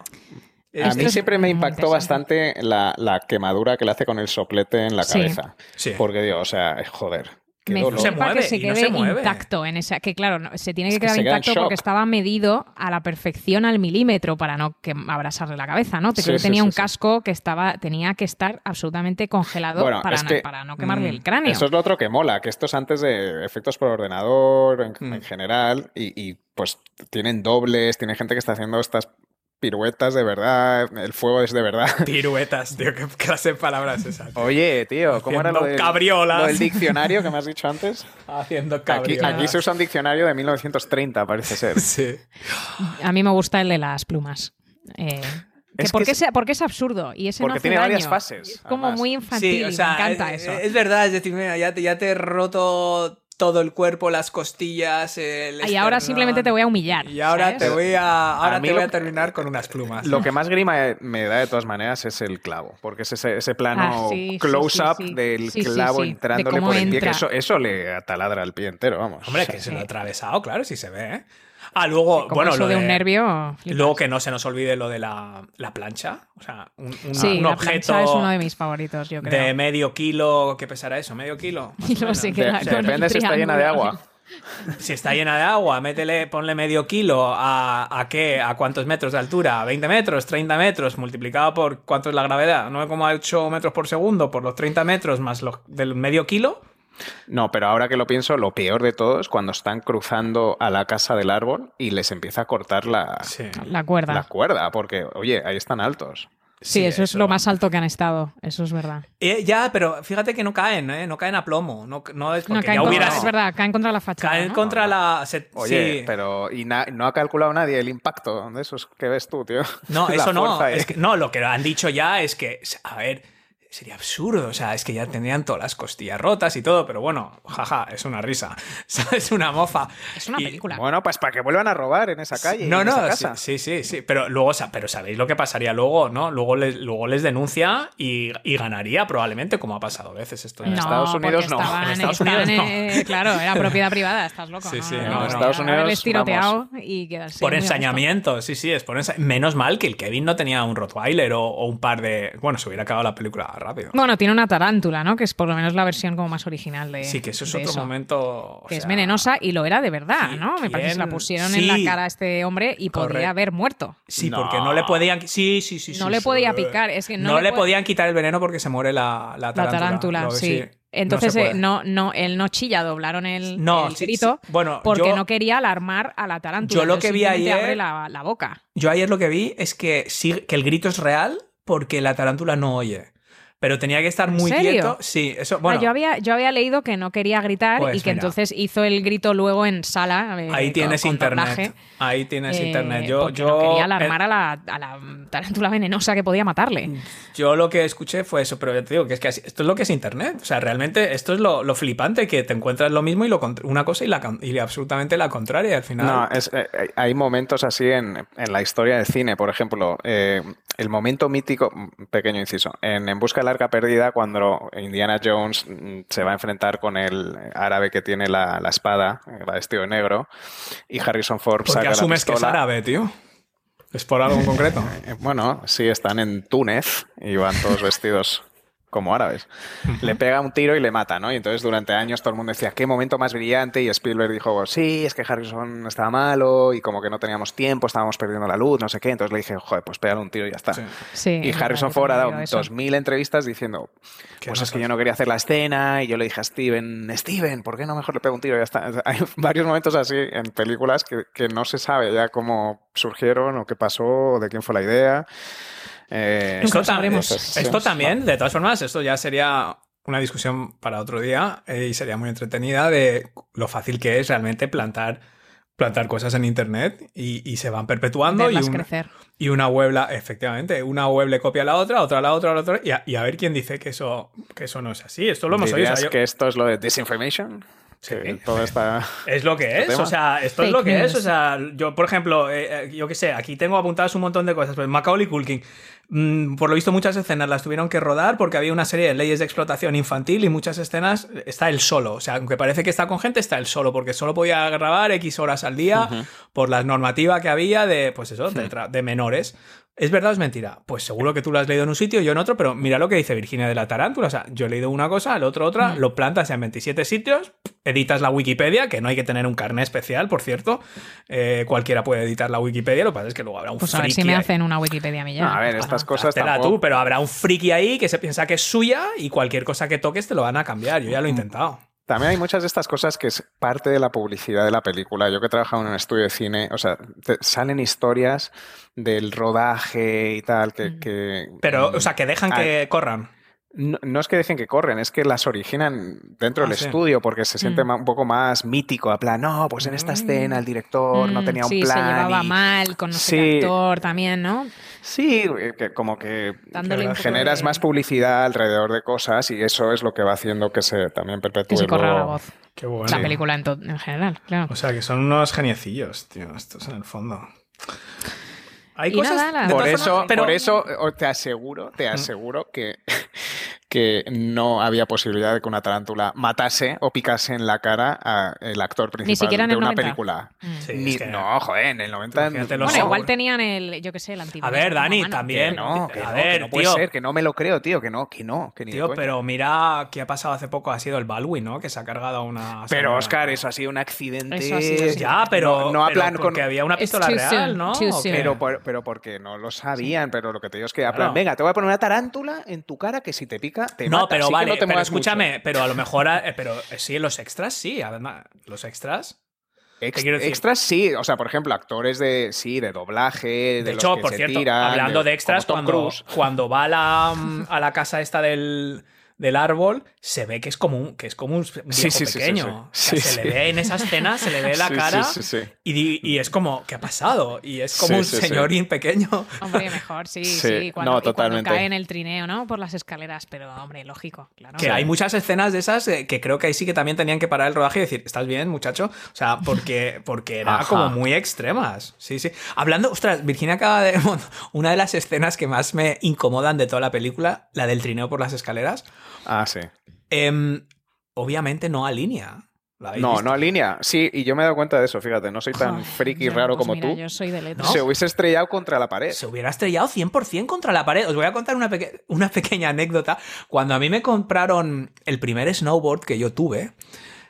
A mí siempre me impactó bastante la, la quemadura que le hace con el soplete en la cabeza. Sí. Porque digo, o sea, joder. Me se mueve, que se no quede se mueve. intacto en esa. Que claro, no- se tiene que Es que quedar intacto porque estaba medido a la perfección al milímetro para no que abrasarle la cabeza, ¿no? Te Sí, creo que sí, tenía sí, un sí. casco que estaba, tenía que estar absolutamente congelado Bueno, para, es no, que, para no quemarle mm, el cráneo. Eso es lo otro que mola, que esto es antes de efectos por ordenador en, Mm. en general y, y, pues tienen dobles, tiene gente que está haciendo estas piruetas de verdad, el fuego es de verdad. [LAUGHS] Piruetas, tío, qué clase de palabras es esa. tío? Oye, tío, ¿cómo era lo del, cabriolas. lo del diccionario que me has dicho antes? Haciendo Aquí, cabriolas. aquí se usa un diccionario de 1930, parece ser. [LAUGHS] Sí. A mí me gusta el de las plumas. Eh, que Es porque, que es, es- porque es absurdo y ese no porque hace tiene varias fases, Es como además. muy infantil. Sí, o sea, me encanta es, eso. es verdad, es decir, mira, ya te, ya te he roto todo el cuerpo, las costillas, el y ahora simplemente te voy a humillar. Y ahora ¿sabes? te voy a ahora A te voy a terminar con unas plumas. Lo que más grima me da de todas maneras es el clavo, porque es ese, ese plano Ah, sí, close-up sí, sí. del clavo. De entrándole por el pie, que eso, eso le ataladra el pie entero, vamos. Hombre, que se lo ha atravesado, claro, sí se ve, ¿eh? Ah, luego, bueno, eso lo de de un nervio. flipas. Luego que no se nos olvide lo de la, la plancha, o sea, un, un- sí, un la objeto plancha es uno de mis favoritos, yo creo. de medio kilo, ¿qué pesará eso? ¿Medio kilo? [LAUGHS] Y luego se de- queda con depende si está llena de agua. Si está llena de agua, métele, ponle medio kilo a, a qué, a cuántos metros de altura, 20 metros, 30 metros, multiplicado por cuánto es la gravedad, 9,8 metros por segundo por los 30 metros más los del medio kilo. No, pero ahora que lo pienso, lo peor de todo es cuando están cruzando a la casa del árbol y les empieza a cortar la, Sí, La cuerda. la cuerda, porque, oye, ahí están altos. Sí, eso, es lo más alto que han estado. Eso es verdad. Eh, ya, pero fíjate que no caen, ¿eh? No caen a plomo. No, no es No, caen ya contra, hubieras. Es verdad, caen contra la fachada. Caen ¿no? contra la. se- Oye, sí. pero y na- no ha calculado nadie el impacto de esos que ves tú, tío. No, [LAUGHS] eso no. Es que, no, lo que han dicho ya es que, a ver, sería absurdo. O sea, es que ya tendrían todas las costillas rotas y todo, pero bueno, jaja, es una risa. [LAUGHS] Es una mofa. Es una Y- película. Bueno, pues para que vuelvan a robar en esa calle. No, en no, esa sí, casa. sí, sí, sí. Pero luego, sa- pero sabéis lo que pasaría luego, ¿no? Luego les, luego les denuncia y, y ganaría probablemente, como ha pasado a veces esto. En no, Estados Unidos no. estaban- En Estados Unidos no. eh, [LAUGHS] claro, era propiedad privada, estás loco. Sí, sí, no, no, no, no. no. En Estados Unidos, tiroteado y quedarse Por ensañamiento, sí, sí, es por ensa- Menos mal que el Kevin no tenía un Rottweiler o, o un par de. Bueno, se hubiera acabado la película rápido. Bueno, tiene una tarántula, ¿no? Que es por lo menos la versión como más original de. sí, que eso es otro momento. o Que es venenosa y lo era de verdad, Sí, ¿no? Me parece que se la pusieron en la cara a este hombre y podría haber muerto. Sí, No. porque no le podían. Sí, sí, sí. No sí, le sí. podía picar, es que no le le podían quitar el veneno porque se muere la, la La tarántula. tarántula, Lo- sí. no Entonces eh, no, no, él no chilla, doblaron el, No, el sí, grito sí. Bueno, porque yo- no quería alarmar a la tarántula. Yo lo que vi ayer- abre la, la boca. Yo ayer lo que vi es que sí, que el grito es real porque la tarántula no oye. Pero tenía que estar muy serio? quieto. Sí, eso, Ah, bueno. yo, había, yo había leído que no quería gritar Pues y que mira. entonces hizo el grito luego en sala. eh, Ahí tienes con internet. doblaje, Ahí tienes eh, internet. Yo, yo, no quería alarmar eh, a, la, a la tarántula venenosa que podía matarle. yo lo que escuché fue eso, pero ya te digo que es que así- esto es lo que es internet. O sea, realmente esto es lo, lo flipante, que te encuentras lo mismo y lo una cosa y, la, y absolutamente la contraria. Al final. No, es, eh, eh, hay momentos así en, en la historia del cine, por ejemplo, eh, el momento mítico, mm, pequeño inciso, en En Busca del Arca Perdida, cuando Indiana Jones mm, se va a enfrentar con el árabe que tiene la, la espada, va vestido de negro, y Harrison Ford saca asumes la que es pistola. árabe, tío. Es por algo en concreto. [LAUGHS] Eh, Bueno, sí, están en Túnez y van todos [LAUGHS] vestidos como árabes. Le pega un tiro y le mata, ¿no? Y entonces durante años todo el mundo decía, qué momento más brillante. Y Spielberg dijo, sí, es que Harrison estaba malo y como que no teníamos tiempo, estábamos perdiendo la luz, no sé qué. Entonces le dije, joder, pues pégale un tiro y ya está. Sí. Sí, Y es Harrison Ford ha dado también he oído eso. 2.000 entrevistas diciendo, pues no es que yo no quería hacer la escena y yo le dije a Steven, Steven, ¿por qué no mejor le pego un tiro y ya está? O sea, [LAUGHS] Hay varios momentos así en películas que, que no se sabe ya cómo surgieron o qué pasó o de quién fue la idea. Eh, Nunca Esto, sabremos. esto también, de todas formas, esto ya sería una discusión para otro día eh, y sería muy entretenida de lo fácil que es realmente plantar, plantar cosas en internet y, y se van perpetuando y, un- crecer. y una web, la- efectivamente, una web le copia a la otra, otra a la otra, a la otra y a, y a ver quién dice que eso, que eso no es así. Esto lo hemos oído. o sea, ¿Dirías yo- que esto es lo de disinformation? Sí. Todo está... Es lo que [LAUGHS] es, tema. o sea, esto es lo que es, o sea, yo, por ejemplo, eh, eh, yo qué sé, aquí tengo apuntadas un montón de cosas, pues Macaulay Culkin, mm, por lo visto muchas escenas las tuvieron que rodar porque había una serie de leyes de explotación infantil y muchas escenas está él solo, o sea, aunque parece que está con gente, está él solo, porque solo podía grabar X horas al día por la normativa que había de, pues eso, de, de menores. ¿Es verdad o es mentira? Pues seguro que tú lo has leído en un sitio, yo en otro, pero mira lo que dice Virginia de la Tarántula. O sea, yo he leído una cosa, el otro otra, lo plantas en 27 sitios, editas la Wikipedia, que no hay que tener un carnet especial, por cierto. Eh, cualquiera puede editar la Wikipedia, lo que pasa es que luego habrá un Pues a ver friki si me ahí. hacen una Wikipedia a mí ya. No, a ver, Para- estas cosas tampoco... tú, pero habrá un friki ahí que se piensa que es suya y cualquier cosa que toques te lo van a cambiar. Yo ya lo he intentado. También hay muchas de estas cosas que es parte de la publicidad de la película. Yo que he trabajado en un estudio de cine, o sea, te- salen historias del rodaje y tal, que... que- Pero, o sea, que dejan que corran. No, no es que dejen que corren, es que las originan dentro Ah, del sí. estudio porque se siente Mm. un poco más mítico. A plan, no, pues en esta escena el director no Mm, tenía un plan. se llevaba y- mal con Sí. qué actor también, ¿no? Sí, eh, que como que Dándole generas de- más publicidad alrededor de cosas y eso es lo que va haciendo que se también perpetúe. Que se corra la luego- voz. Qué bueno. La película en, to- en general, claro. O sea, que son unos geniecillos, tío, estos en el fondo. Hay Y cosas. Por eso, formas, pero- por eso te aseguro, te aseguro que, que no había posibilidad de que una tarántula matase o picase en la cara al actor principal siquiera en de el una 90. película. Mm. Sí, Ni- es que- No, joder, en el 90. Imagínate los Bueno, No. igual tenían el, yo qué sé, el A antivirus. ver, Dani, mano. también. Que no, que a no, ver, que no puede tío. ser, que no me lo creo, tío, que no, que no, que ni de Tío, coña. pero mira qué ha pasado hace poco. Ha sido el Baldwin, ¿no? Que se ha cargado a una. Pero. Oscar, eso ha sido un accidente. Eso ha sido, sí. Ya, pero. No, no a pero plan con- porque había una It's pistola too real, soon, ¿no? too ¿O soon. qué? Pero, por- pero porque no lo sabían, pero lo que te digo es que, a Claro. plan, venga, te voy a poner una tarántula en tu cara que si te pica, te No, mata. pero así que vale, no te pero escúchame, mucho. pero a lo mejor, eh, pero eh, sí, los extras sí, además, los extras. Ex- decir? extras sí, o sea, por ejemplo, actores de sí, de doblaje, de, De los hecho, que por se cierto, tiran, hablando de, extras, cuando, cuando va a la, mm, a la casa esta del, del árbol, se ve que es como un, que es como un viejo Sí, sí, sí, sí, pequeño. sí. O sea, Sí, se sí. le ve en esa escena, se le ve [LAUGHS] la Sí, cara sí, sí, sí. Y, y es como, ¿qué ha pasado? Y es como Sí, un sí, sí. señorín pequeño. Hombre, mejor, sí, sí. Sí, cuando, no, y cuando totalmente. cae en el trineo, ¿no? Por las escaleras, pero, hombre, lógico, claro. Que hay muchas escenas de esas eh, que creo que ahí sí que también tenían que parar el rodaje y decir, ¿estás bien, muchacho? O sea, porque, porque era Ajá. como muy extremas. Sí, sí. Hablando, ostras, Virginia acaba de. [LAUGHS] bueno, una de las escenas que más me incomodan de toda la película, la del trineo por las escaleras, Ah, sí. em, obviamente no alinea. ¿La habéis No, visto? no alinea. Sí, y yo me he dado cuenta de eso, fíjate, no soy tan friki raro pues como mira, tú. Yo soy de letras. Se hubiese estrellado contra la pared. Se hubiera estrellado 100% contra la pared. Os voy a contar una, peque- una pequeña anécdota. Cuando a mí me compraron el primer snowboard que yo tuve,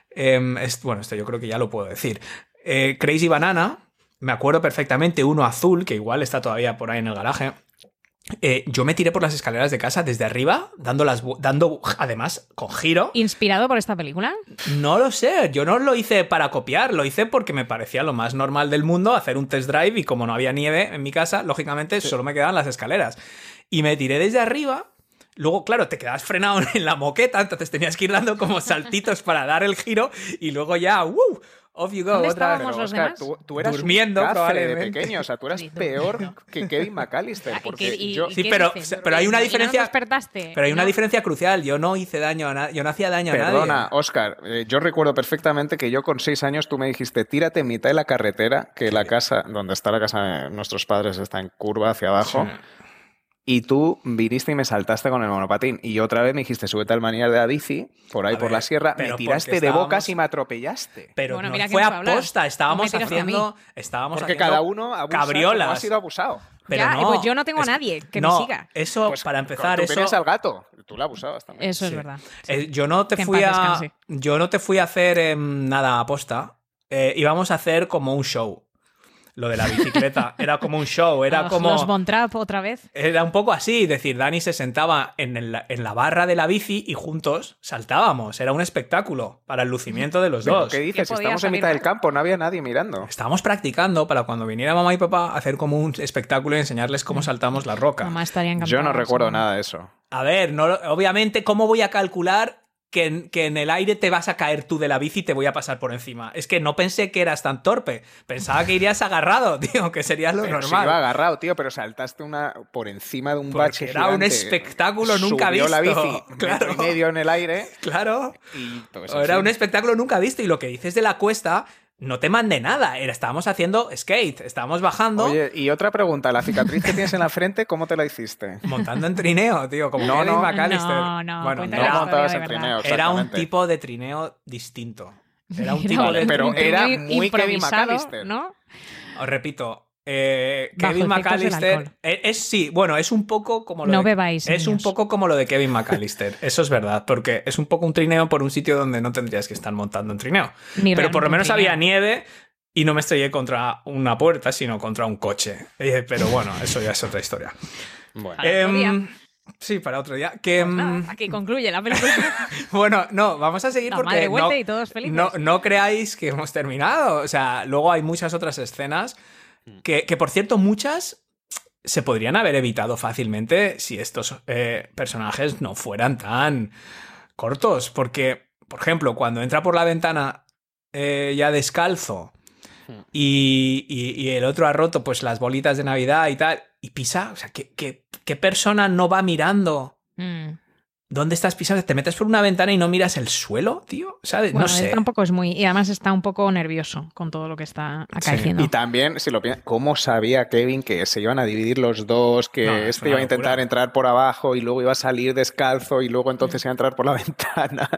em, es- bueno, esto yo creo que ya lo puedo decir. Eh, Crazy Banana, me acuerdo perfectamente, uno azul, que igual está todavía por ahí en el garaje. Eh, yo me tiré por las escaleras de casa desde arriba, dando, las, dando además con giro. ¿Inspirado por esta película? No lo sé, yo no lo hice para copiar, lo hice porque me parecía lo más normal del mundo hacer un test drive y como no había nieve en mi casa, lógicamente solo me quedaban las escaleras. Y me tiré desde arriba Luego, claro, te quedabas frenado [LAUGHS] en la moqueta, entonces tenías que ir dando como saltitos para dar el giro y luego ya, ¡uh! Off you go, ¿Dónde otra estábamos vez. los Oscar, demás? tú, tú eras Durmiendo, un cafre de pequeño, o sea, tú eras Sí, peor que Kevin McAllister. Ah, ¿y Porque qué- y- yo, y Sí, pero, pero hay una ¿Y no diferencia. despertaste? Pero hay una No. diferencia crucial. Yo no hice daño a nadie. Yo no hacía daño a Perdona, nadie. Oscar, eh, yo recuerdo perfectamente que yo con seis años tú me dijiste, tírate en mitad de la carretera, que la casa, donde está la casa de nuestros padres, está en curva hacia abajo, y tú viniste y me saltaste con el monopatín. Y otra vez me dijiste, súbete al manillar de la bici, por ahí A por ver, la sierra, me tiraste de estábamos- bocas y me atropellaste. Pero Bueno, no mira fue aposta. Estábamos haciendo. Estábamos Porque haciendo cada uno abusa como cabriolas. ha sido abusado. Pero Ya, no, pues yo no tengo a nadie que no, me siga. Eso, Pues para empezar, tú eso. al gato, tú la abusabas también. Eso es Sí. verdad. Eh, yo no te Que fui a. descanse. Yo no te fui a hacer em, nada aposta. Eh, íbamos a hacer como un show. Lo de la bicicleta. era como un show. Era como. Los Von Trapp otra vez. Era un poco así, es decir, Dani se sentaba en, el- en la barra de la bici y juntos saltábamos. Era un espectáculo para el lucimiento de los Pero, dos. ¿Qué dices? podía Estamos en mitad del campo, no había nadie mirando. Estábamos practicando para cuando viniera mamá y papá hacer como un espectáculo y enseñarles cómo saltamos la roca. Mamá estaría encantada. Yo no recuerdo nada de eso. A ver, no, obviamente, ¿cómo voy a calcular que en, que en el aire te vas a caer tú de la bici y te voy a pasar por encima? Es que no pensé que eras tan torpe. Pensaba que irías agarrado, [LAUGHS] tío, que sería lo Pero normal. iba agarrado, tío, pero saltaste una por encima de un Porque bache era un espectáculo nunca Subió la visto. bici Claro. [LAUGHS] metro y medio en el aire Claro. y todo eso. Era sí. un espectáculo nunca visto y lo que dices de la cuesta no te mandé nada. Estábamos haciendo skate, estábamos bajando, Oye, y otra pregunta, la cicatriz que tienes en la frente, ¿cómo te la hiciste? [LAUGHS] montando en trineo, tío, como No, no. McAllister. No, no, bueno, No era, montabas en trineo, era un tipo de trineo distinto. Era un tipo de pero trineo era muy Kevin improvisado, McAllister. ¿no? Os repito, eh, Kevin McAllister es, es- sí, bueno, es un poco como lo No de, bebáis, es un poco como lo de Kevin McAllister, [LAUGHS] eso es verdad, porque es un poco un trineo por un sitio donde no tendrías que estar montando un trineo. Ni Pero por lo menos había nieve y no me estrellé contra una puerta, sino contra un coche. Eh, Pero bueno, eso ya es otra historia. Bueno, Para otro día. Em, sí, para otro día. Que, Pues nada, em, aquí concluye la película. [LAUGHS] bueno, no, vamos a seguir La porque no, y todos felices. no, no creáis que hemos terminado. O sea, luego hay muchas otras escenas que, que, por cierto, muchas se podrían haber evitado fácilmente si estos eh, personajes no fueran tan cortos. Porque, por ejemplo, cuando entra por la ventana eh, ya descalzo y, y- y el otro ha roto pues las bolitas de Navidad y tal, y pisa, o sea, ¿qué, qué, qué persona no va mirando? Mm. ¿Dónde estás pisando? ¿Te metes por una ventana y no miras el suelo, tío? ¿Sabes? Bueno, no él sé. tampoco es muy. Y además está un poco nervioso con todo lo que está acaeciendo. Y también, si lo piensas, ¿cómo sabía Kevin que se iban a dividir los dos? Que No, es este iba a intentar locura. entrar por abajo y luego iba a salir descalzo y luego entonces iba a entrar por la [LAUGHS] ventana.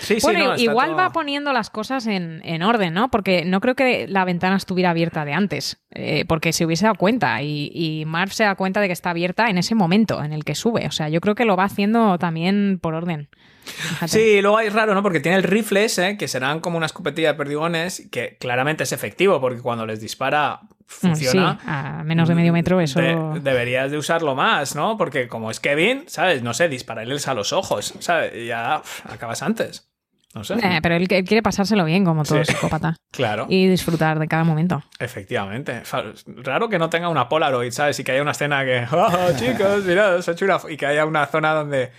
Sí, sí, bueno, no, igual todo- va poniendo las cosas en, en orden, ¿no? Porque no creo que la ventana estuviera abierta de antes, eh, porque se hubiese dado cuenta y, y Marv se da cuenta de que está abierta en ese momento en el que sube. O sea, yo creo que lo va haciendo también por orden. Fíjate. Sí, luego es raro, ¿no? Porque tiene el rifle ese, que serán como una escopetilla de perdigones, que claramente es efectivo, porque cuando les dispara Mm, funciona. Sí, a menos de medio metro eso... De- deberías de usarlo más, ¿no? Porque como es Kevin, ¿sabes? No sé, dispararles a los ojos, ¿sabes? Y ya uf, acabas antes. No sé. Eh, pero él, él quiere pasárselo bien, como todo Sí. psicópata. [LAUGHS] Claro, Y disfrutar de cada momento. efectivamente. Raro que no tenga una Polaroid, ¿sabes? Y que haya una escena que, [LAUGHS] oh, chicos, mirad, os he hecho una fo-", Y que haya una zona donde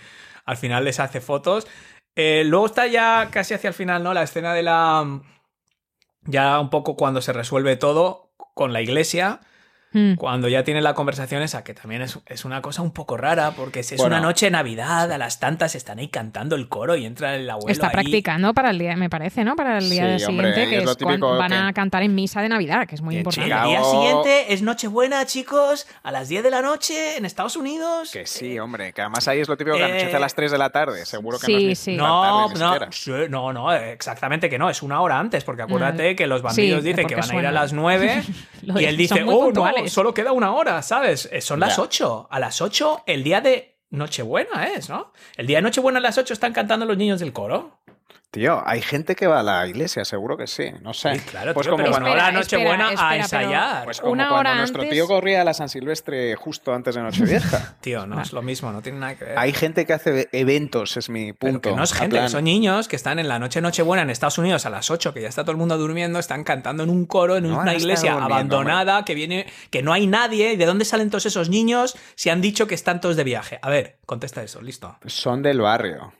al final les hace fotos. Eh, luego está ya casi hacia el final, ¿no? La escena de la. Ya un poco cuando se resuelve todo con la iglesia. Mm. Cuando ya tiene la conversación esa, que también es, es una cosa un poco rara, porque si es Bueno. una noche de Navidad, a las tantas están ahí cantando el coro y entra el abuelo Está ahí. practicando para el día, me parece, ¿no? Para el día Sí, siguiente, hombre, que es es, lo típico cuando van que- a cantar en misa de Navidad, que es muy importante. chica, El día Chicago- siguiente es Nochebuena, chicos, a las 10 de la noche en Estados Unidos. Que sí, hombre, que además ahí es lo típico que Eh, anochece a las 3 de la tarde. Seguro que sí, no es sí. No, tarde no, no, no, exactamente que no, es una hora antes, porque acuérdate No, que los bandidos sí, dicen que van a ir a las 9 [LAUGHS] Lo y él dice, oh, no, puntuales". solo queda una hora, ¿sabes? Eh, Son las Ya. 8, a las 8 el día de Nochebuena es, ¿no? El día de Nochebuena a las 8 están cantando los niños del coro. Tío, hay gente que va a la iglesia, seguro que sí. No sé. Sí, claro, pues tío, como pero cuando, bueno, la Espera, Nochebuena espera, a espera, pero- ensayar. pues como una cuando hora nuestro antes- tío corría a la San Silvestre justo antes de Nochevieja. [LAUGHS] Tío, no es lo mismo, no tiene nada que ver. hay gente que hace eventos, es mi Pero punto. que no es En gente, plan, son niños que están en la noche Nochebuena en Estados Unidos a las 8, que ya está todo el mundo durmiendo, están cantando en un coro en No una iglesia abandonada, que viene, que no hay nadie. ¿Y de dónde salen todos esos niños si han dicho que están todos de viaje? A ver, contesta eso, listo. Son del barrio.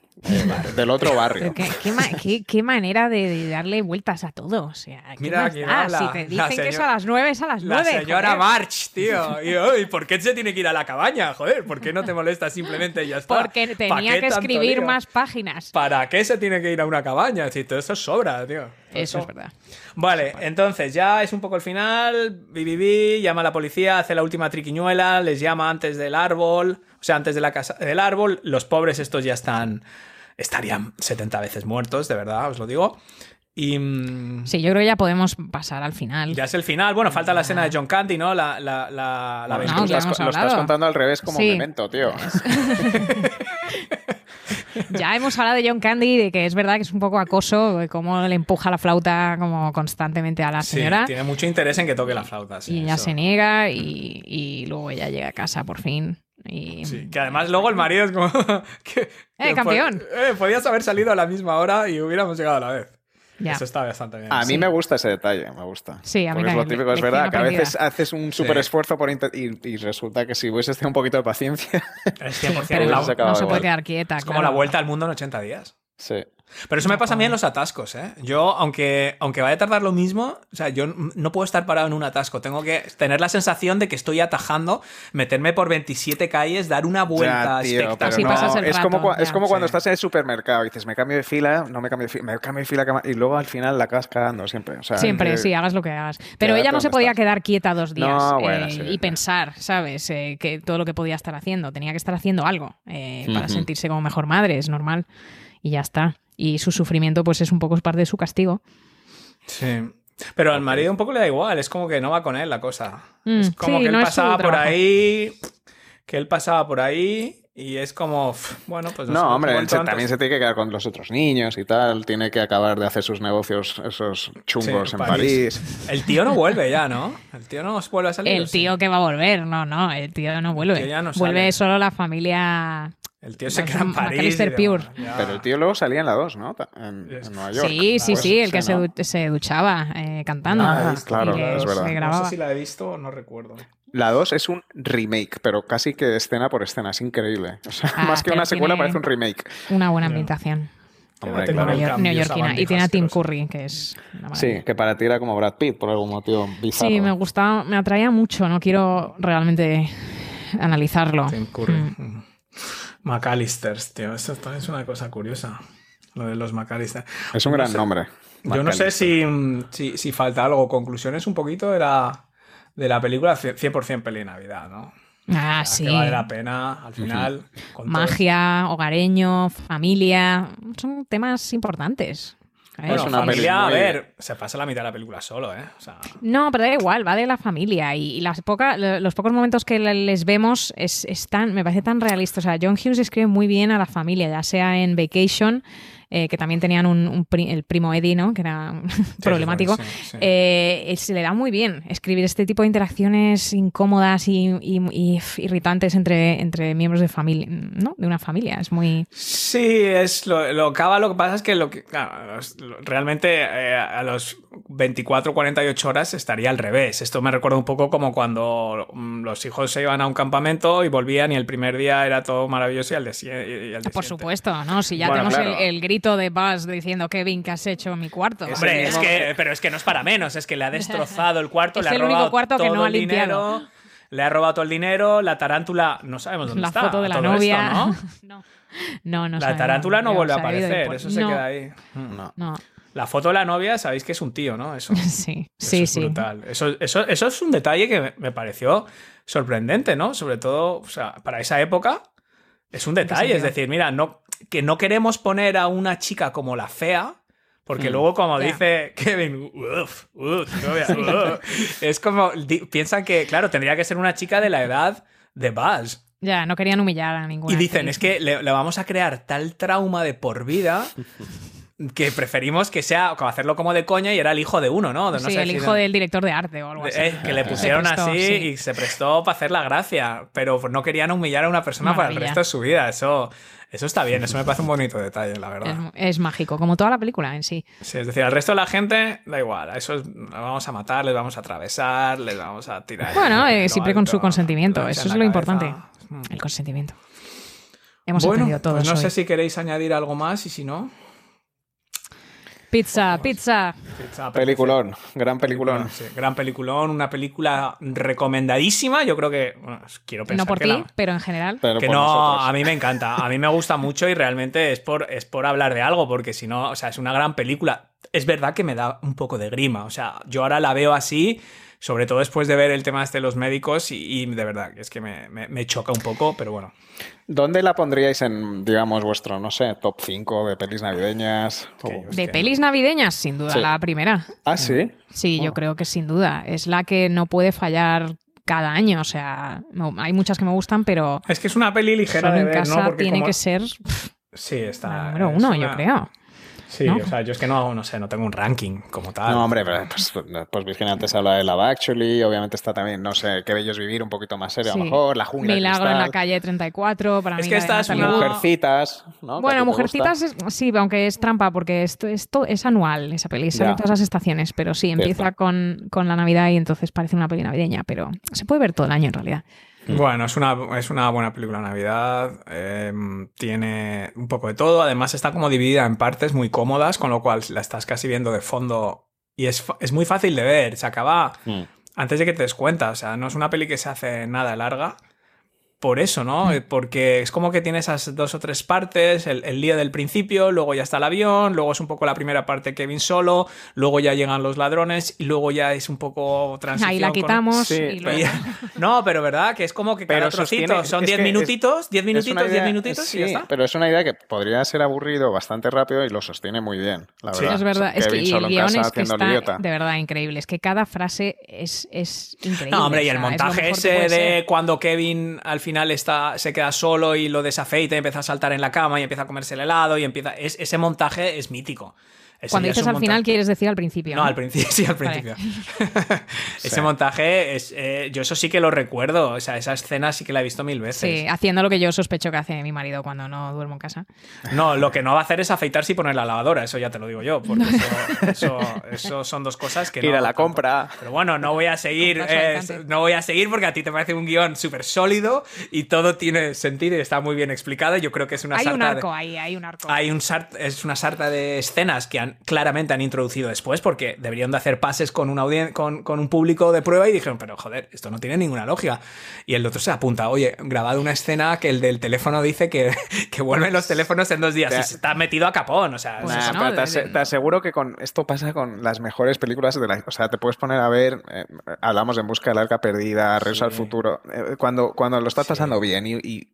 Del otro barrio. ¿Qué, qué ma- qué- qué manera de, de darle vueltas a todo. O sea, ¿qué Mira más quién da? habla. Si te La dicen que es a las nueve, es a las La nueve. señora joder. March, tío. [LAUGHS] Y, uy, ¿por qué se tiene que ir a la cabaña? Joder, ¿por qué no te molesta simplemente y ya está? Porque ¿Pa' tenía que escribir lío? más páginas. ¿Para qué se tiene que ir a una cabaña? Si todo eso sobra, tío. Eso es verdad. Vale, entonces ya es un poco el final. Bibibi llama a la policía, hace la última triquiñuela, les llama antes del árbol, o sea, antes de la casa del árbol. Los pobres estos ya están, estarían 70 veces muertos, de verdad, os lo digo. Y mm, Sí, yo creo que ya podemos pasar al final. ya es el final. Bueno, falta la escena de John Candy, ¿no? La, la, la, la No, ya lo, estás, lo estás contando al revés como Sí. memento, tío. [LAUGHS] Ya hemos hablado de John Candy, de que es verdad que es un poco acoso, de cómo le empuja la flauta como constantemente a la Sí, señora. tiene mucho interés en que toque la flauta. sí, y ella eso. se niega y, y luego ella llega a casa por fin. Y... Sí, que además luego el marido es como... [LAUGHS] que, que campeón! eh, podías haber salido a la misma hora y hubiéramos llegado a la vez. Ya. Eso está bastante bien. A mí Sí. me gusta ese detalle, me gusta. Sí, a mí Porque es lo también, típico, es verdad, que a veces haces un súper esfuerzo por y, y resulta que si hubieses tenido un poquito de paciencia. Es 100% Pero la- se acaba no se igual. puede quedar quieta. es como claro. la vuelta al mundo en 80 días. Sí. Pero eso me pasa a mí en los atascos, ¿eh? Yo, aunque, aunque vaya a tardar lo mismo, o sea, yo no puedo estar parado en un atasco. Tengo que tener la sensación de que estoy atajando, meterme por 27 calles, dar una vuelta Ya, tío, pero espectacular. Así no, pasas el es, rato, como, es como cuando estás en el supermercado y dices, me cambio de fila, no me cambio de fila, me cambio de fila, y luego al final la acabas cagando siempre. O sea, Siempre, que- sí, hagas lo que hagas. Pero ella no se podía estás. quedar quieta dos días No, bueno, eh, sí, y sí. pensar, ¿sabes? Eh, que todo lo que podía estar haciendo. Tenía que estar haciendo algo eh, para sentirse como mejor madre, es normal. Y ya está. Y su sufrimiento, pues es un poco parte de su castigo. Sí. Pero al marido un poco le da igual, es como que no va con él la cosa. Mm, es como sí, que él no pasaba por trabajo. ahí, que él pasaba por ahí y es como, bueno, pues No, sé, hombre, él se- también se tiene que quedar con los otros niños y tal, tiene que acabar de hacer sus negocios, esos chungos Sí, en París. El tío no vuelve ya, ¿no? [LAUGHS] El tío no vuelve a salir. ¿o El sí? tío que va a volver, no, no, el tío no vuelve. tío ya no vuelve sale. solo la familia. El tío se queda en París. Pure. Pero el tío luego salía en la 2, ¿no? En, en Nueva York. Sí, sí, sí, el que se, ¿no? du- se duchaba eh, cantando. Ah, Y claro, que es verdad. No sé si la he visto o no recuerdo. La 2 es un remake, pero casi que escena por escena, es increíble. O sea, Ah, más que una secuela parece un remake. Una buena ambientación. Hombre, claro. neoyorquina. Y tiene a Tim. Curry, que es una Sí, que para ti era como Brad Pitt, por algún motivo bizarro. Sí, me gustaba, me atraía mucho. No quiero realmente analizarlo. Tim Curry. Mm. McAllisters, tío. Eso también es una cosa curiosa. Lo de los McAllisters. Es un No gran sé. nombre. Yo no sé si, si, si falta algo. Conclusiones un poquito de la, de la película 100% peli Navidad, ¿no? Ah, O sea, sí. Que vale la pena al final. con todo- Magia, hogareño, familia. Son temas importantes. Bueno, Es una familia, a ver, se pasa la mitad de la película solo, ¿eh? O sea, No, pero da igual, va de la familia. Y, y las poca, lo- los pocos momentos que le- les vemos es, es tan- me parece tan realista. O sea, John Hughes escribe muy bien a la familia, ya sea en Vacation, eh, que también tenían un, un pri- el primo Eddie, ¿no? Que era [LAUGHS] problemático. sí, sí. Eh, se le da muy bien escribir este tipo de interacciones incómodas y, y- y, f- irritantes entre, entre miembros de familia, ¿no? De una familia. Es muy. Sí, es lo, lo cava, lo que pasa es que, lo que claro, realmente eh, a los 24, 48 horas estaría al revés. Esto me recuerda un poco como cuando mm, los hijos se iban a un campamento y volvían y el primer día era todo maravilloso y al, día si- y al día Por siguiente. supuesto, ¿no? Si ya Bueno, tenemos claro. el, el grito de Buzz diciendo Kevin, ¿qué has hecho en mi cuarto? Hombre, es que, pero es que no es para menos, es que le ha destrozado el cuarto, [LAUGHS] Es le ha el único robado cuarto que no ha el limpiado. dinero, le ha robado todo el dinero, la tarántula, no sabemos dónde la está. foto de la todo esto, novia. ¿no? [LAUGHS] no, no, no La sabemos. tarántula no vuelve a aparecer, eso se queda ahí. No. No, La foto de la novia, sabéis que es un tío, ¿no? Eso. [LAUGHS] sí, Eso sí, es sí. brutal. Eso, eso, eso es un detalle que me, pareció sorprendente, ¿no? Sobre todo, o sea, para esa época es un detalle. Es decir, mira, no, que no queremos poner a una chica como la fea. Porque Hmm. luego, como Ya. dice Kevin, uf, uf, novia, uf", es como, di- piensan que, claro, tendría que ser una chica de la edad de Buzz. Ya, no querían humillar a ninguna. Y dicen, actriz. es que le, le vamos a crear tal trauma de por vida que preferimos que sea como hacerlo como de coña y era el hijo de uno, ¿no? De- no sí, sé el si hijo de- del director de arte o algo así. eh, que le pusieron prestó, así sí. y se prestó para hacer la gracia, pero no querían humillar a una persona para el Maravilla. resto de su vida. Eso, eso está bien, eso me parece un bonito detalle, la verdad. Es, es mágico, como toda la película en sí. Sí, es decir, al resto de la gente da igual, a esos les vamos a matar, les vamos a atravesar, les vamos a tirar. Bueno, eh, siempre con su consentimiento, eso es lo cabeza. importante. El consentimiento. Hemos Bueno, aprendido todos pues no sé si queréis añadir algo más y si no. Pizza, pizza. Peliculón, gran peliculón. Sí, gran peliculón, una película recomendadísima. Yo creo que. Bueno, quiero pensar No por ti, pero en general. Pero que no, nosotros. a mí me encanta, a mí me gusta mucho y realmente es por, es por hablar de algo, porque si no, o sea, es una gran película. Es verdad que me da un poco de grima, o sea, yo ahora la veo así, sobre todo después de ver el tema este de los médicos y, y de verdad, que es que me, me- me choca un poco, pero bueno. ¿Dónde la pondríais en, digamos, vuestro, no sé, top 5 de pelis navideñas? O- De pelis navideñas, sin duda, Sí. la primera. Ah, sí. Sí, yo creo que sin duda. Es la que no puede fallar cada año. O sea, hay muchas que me gustan, pero Es que es una peli ligera solo de en ver, casa ¿no? Porque tiene como- que ser Sí, está. número es uno, una- yo creo. Sí, ¿no? o sea, yo es que no, no sé, no tengo un ranking como tal. No, hombre, pero pues, pues Virginia antes habla de Love Actually, obviamente está también, no sé, Qué bello es vivir, un poquito más serio, a lo mejor, La jungla Milagro en la calle 34, para Es mí que es una- Wood. Mujercitas. Que Bueno, Mujercitas es- sí, aunque es trampa, porque esto, esto es anual, esa peli, en todas las estaciones, pero sí, empieza con, con la Navidad y entonces parece una peli navideña, pero se puede ver todo el año en realidad. Bueno, es una, es una buena película de Navidad. eh, tiene un poco de todo. Además, está como dividida en partes muy cómodas, con lo cual la estás casi viendo de fondo. Y es, es muy fácil de ver. Se acaba Mm. antes de que te des cuenta. O sea, no es una peli que se hace nada larga. Por eso, ¿no? Eh, Porque es como que tiene esas dos o tres partes, el, el lío del principio, luego ya está el avión, luego es un poco la primera parte Kevin solo, luego ya llegan los ladrones y luego ya es un poco transición. Ahí la con- quitamos Sí, y luego... [LAUGHS] No, pero verdad que es como que cada Pero trocito sostiene- son es 10 que es- minutitos, 10 Es minutitos, una 10 idea- minutitos sí, y ya está. pero es una idea que podría ser aburrido bastante rápido y lo sostiene muy bien, la Sí, verdad. Es verdad, es que Kevin y solo el guion es que está idiota. de verdad increíble. Es que cada frase es, es increíble. No, hombre, y o el sea, montaje que ese de ser. cuando Kevin al final está, se queda solo y lo desafeita y empieza a saltar en la cama y empieza a comerse el helado y empieza. es- ese montaje es mítico. Ese Cuando dices un al final, quieres decir al principio. No, ¿no? al principio, [LAUGHS] sí, al Vale. principio. [LAUGHS] Ese Sí. montaje, es, eh, yo eso sí que lo recuerdo. O sea, esa escena sí que la he visto mil veces. Sí, haciendo lo que yo sospecho que hace mi marido cuando no duermo en casa. No, lo que no va a hacer es afeitarse y poner la lavadora, eso ya te lo digo yo, porque eso, eso, eso son dos cosas que Ir no- a la compra. Pero bueno, no voy a seguir, eh, no voy a seguir porque a ti te parece un guion súper sólido y todo tiene sentido y está muy bien explicado. Yo creo que es una hay un sarta de- arco ahí, hay un arco. hay un sart- es una sarta de escenas que han, claramente han introducido después porque deberían de hacer pases con, una audien- con, con un público de prueba y dijeron, pero joder, esto no tiene ninguna lógica. Y el otro se apunta, oye, grabado una escena que el del teléfono dice que, [LAUGHS] que vuelven los teléfonos en dos días Te- y se está metido a capón, o sea, Pues ¿no? te, aseguro que con esto pasa con las mejores películas de la... O sea, te puedes poner a ver, eh, hablamos de En busca del arca perdida, Regreso al futuro, eh, cuando, cuando lo estás pasando bien y, y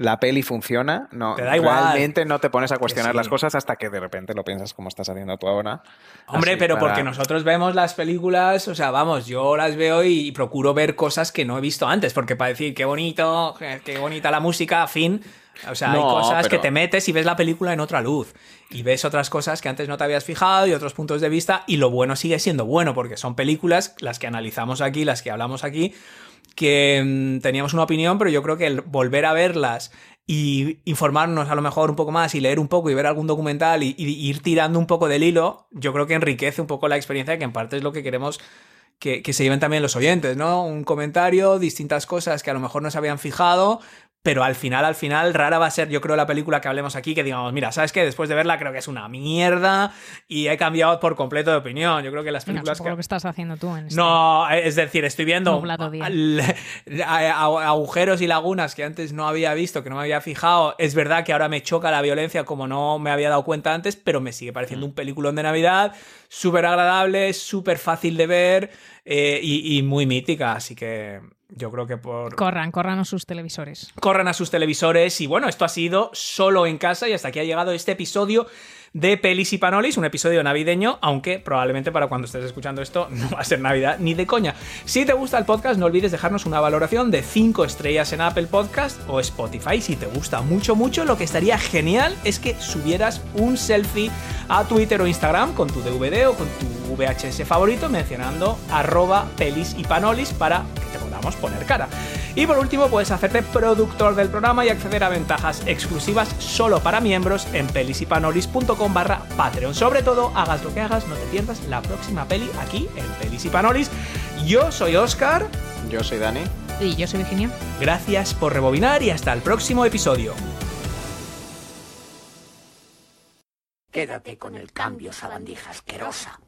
la peli funciona, no, Te da igual. realmente no te pones a cuestionar sí. las cosas hasta que de repente lo piensas como estás haciendo tú ahora. Hombre, Así, pero para- porque nosotros vemos las películas, o sea, vamos, yo las veo y procuro ver cosas que no he visto antes, porque para decir qué bonito, qué bonita la música, fin. O sea, hay cosas que te metes y ves la película en otra luz. Y ves otras cosas que antes no te habías fijado y otros puntos de vista. Y lo bueno sigue siendo bueno, porque son películas, las que analizamos aquí, las que hablamos aquí, que mm, teníamos una opinión, pero yo creo que el volver a verlas y informarnos a lo mejor un poco más y leer un poco y ver algún documental y, ir tirando un poco del hilo, yo creo que enriquece un poco la experiencia, que en parte es lo que queremos que, que se lleven también los oyentes, ¿no? Un comentario, distintas cosas que a lo mejor no se habían fijado, pero al final, al final, rara va a ser, yo creo, la película que hablemos aquí, que digamos, mira, ¿sabes qué? Después de verla creo que es una mierda y he cambiado por completo de opinión. Yo creo que las películas supongo que... lo que estás haciendo tú en este- No, es decir, estoy viendo agujeros y lagunas que antes no había visto, que no me había fijado. Es verdad que ahora me choca la violencia como no me había dado cuenta antes, pero me sigue pareciendo un peliculón de Navidad, súper agradable, súper fácil de ver eh, y, y muy mítica. Así que Yo creo que por... Corran, corran a sus televisores. Corran a sus televisores y bueno, esto ha sido solo en casa y hasta aquí ha llegado este episodio de Pelis y Panolis, un episodio navideño, aunque probablemente para cuando estés escuchando esto [LAUGHS] no va a ser Navidad ni de coña. Si te gusta el podcast, no olvides dejarnos una valoración de 5 estrellas en Apple Podcast o Spotify. Si te gusta mucho, mucho, lo que estaría genial es que subieras un selfie a Twitter o Instagram con tu DVD o con tu VHS favorito mencionando arroba pelis y panolis para que te podamos poner cara. Y por último, puedes hacerte productor del programa y acceder a ventajas exclusivas solo para miembros en pelisipanolis.com barra Patreon. Sobre todo, hagas lo que hagas, no te pierdas la próxima peli aquí en Pelis y Panolis. Yo soy Oscar. Yo soy Dani. Y yo soy Virginia. Gracias por rebobinar y hasta el próximo episodio. Quédate con el cambio, sabandija asquerosa.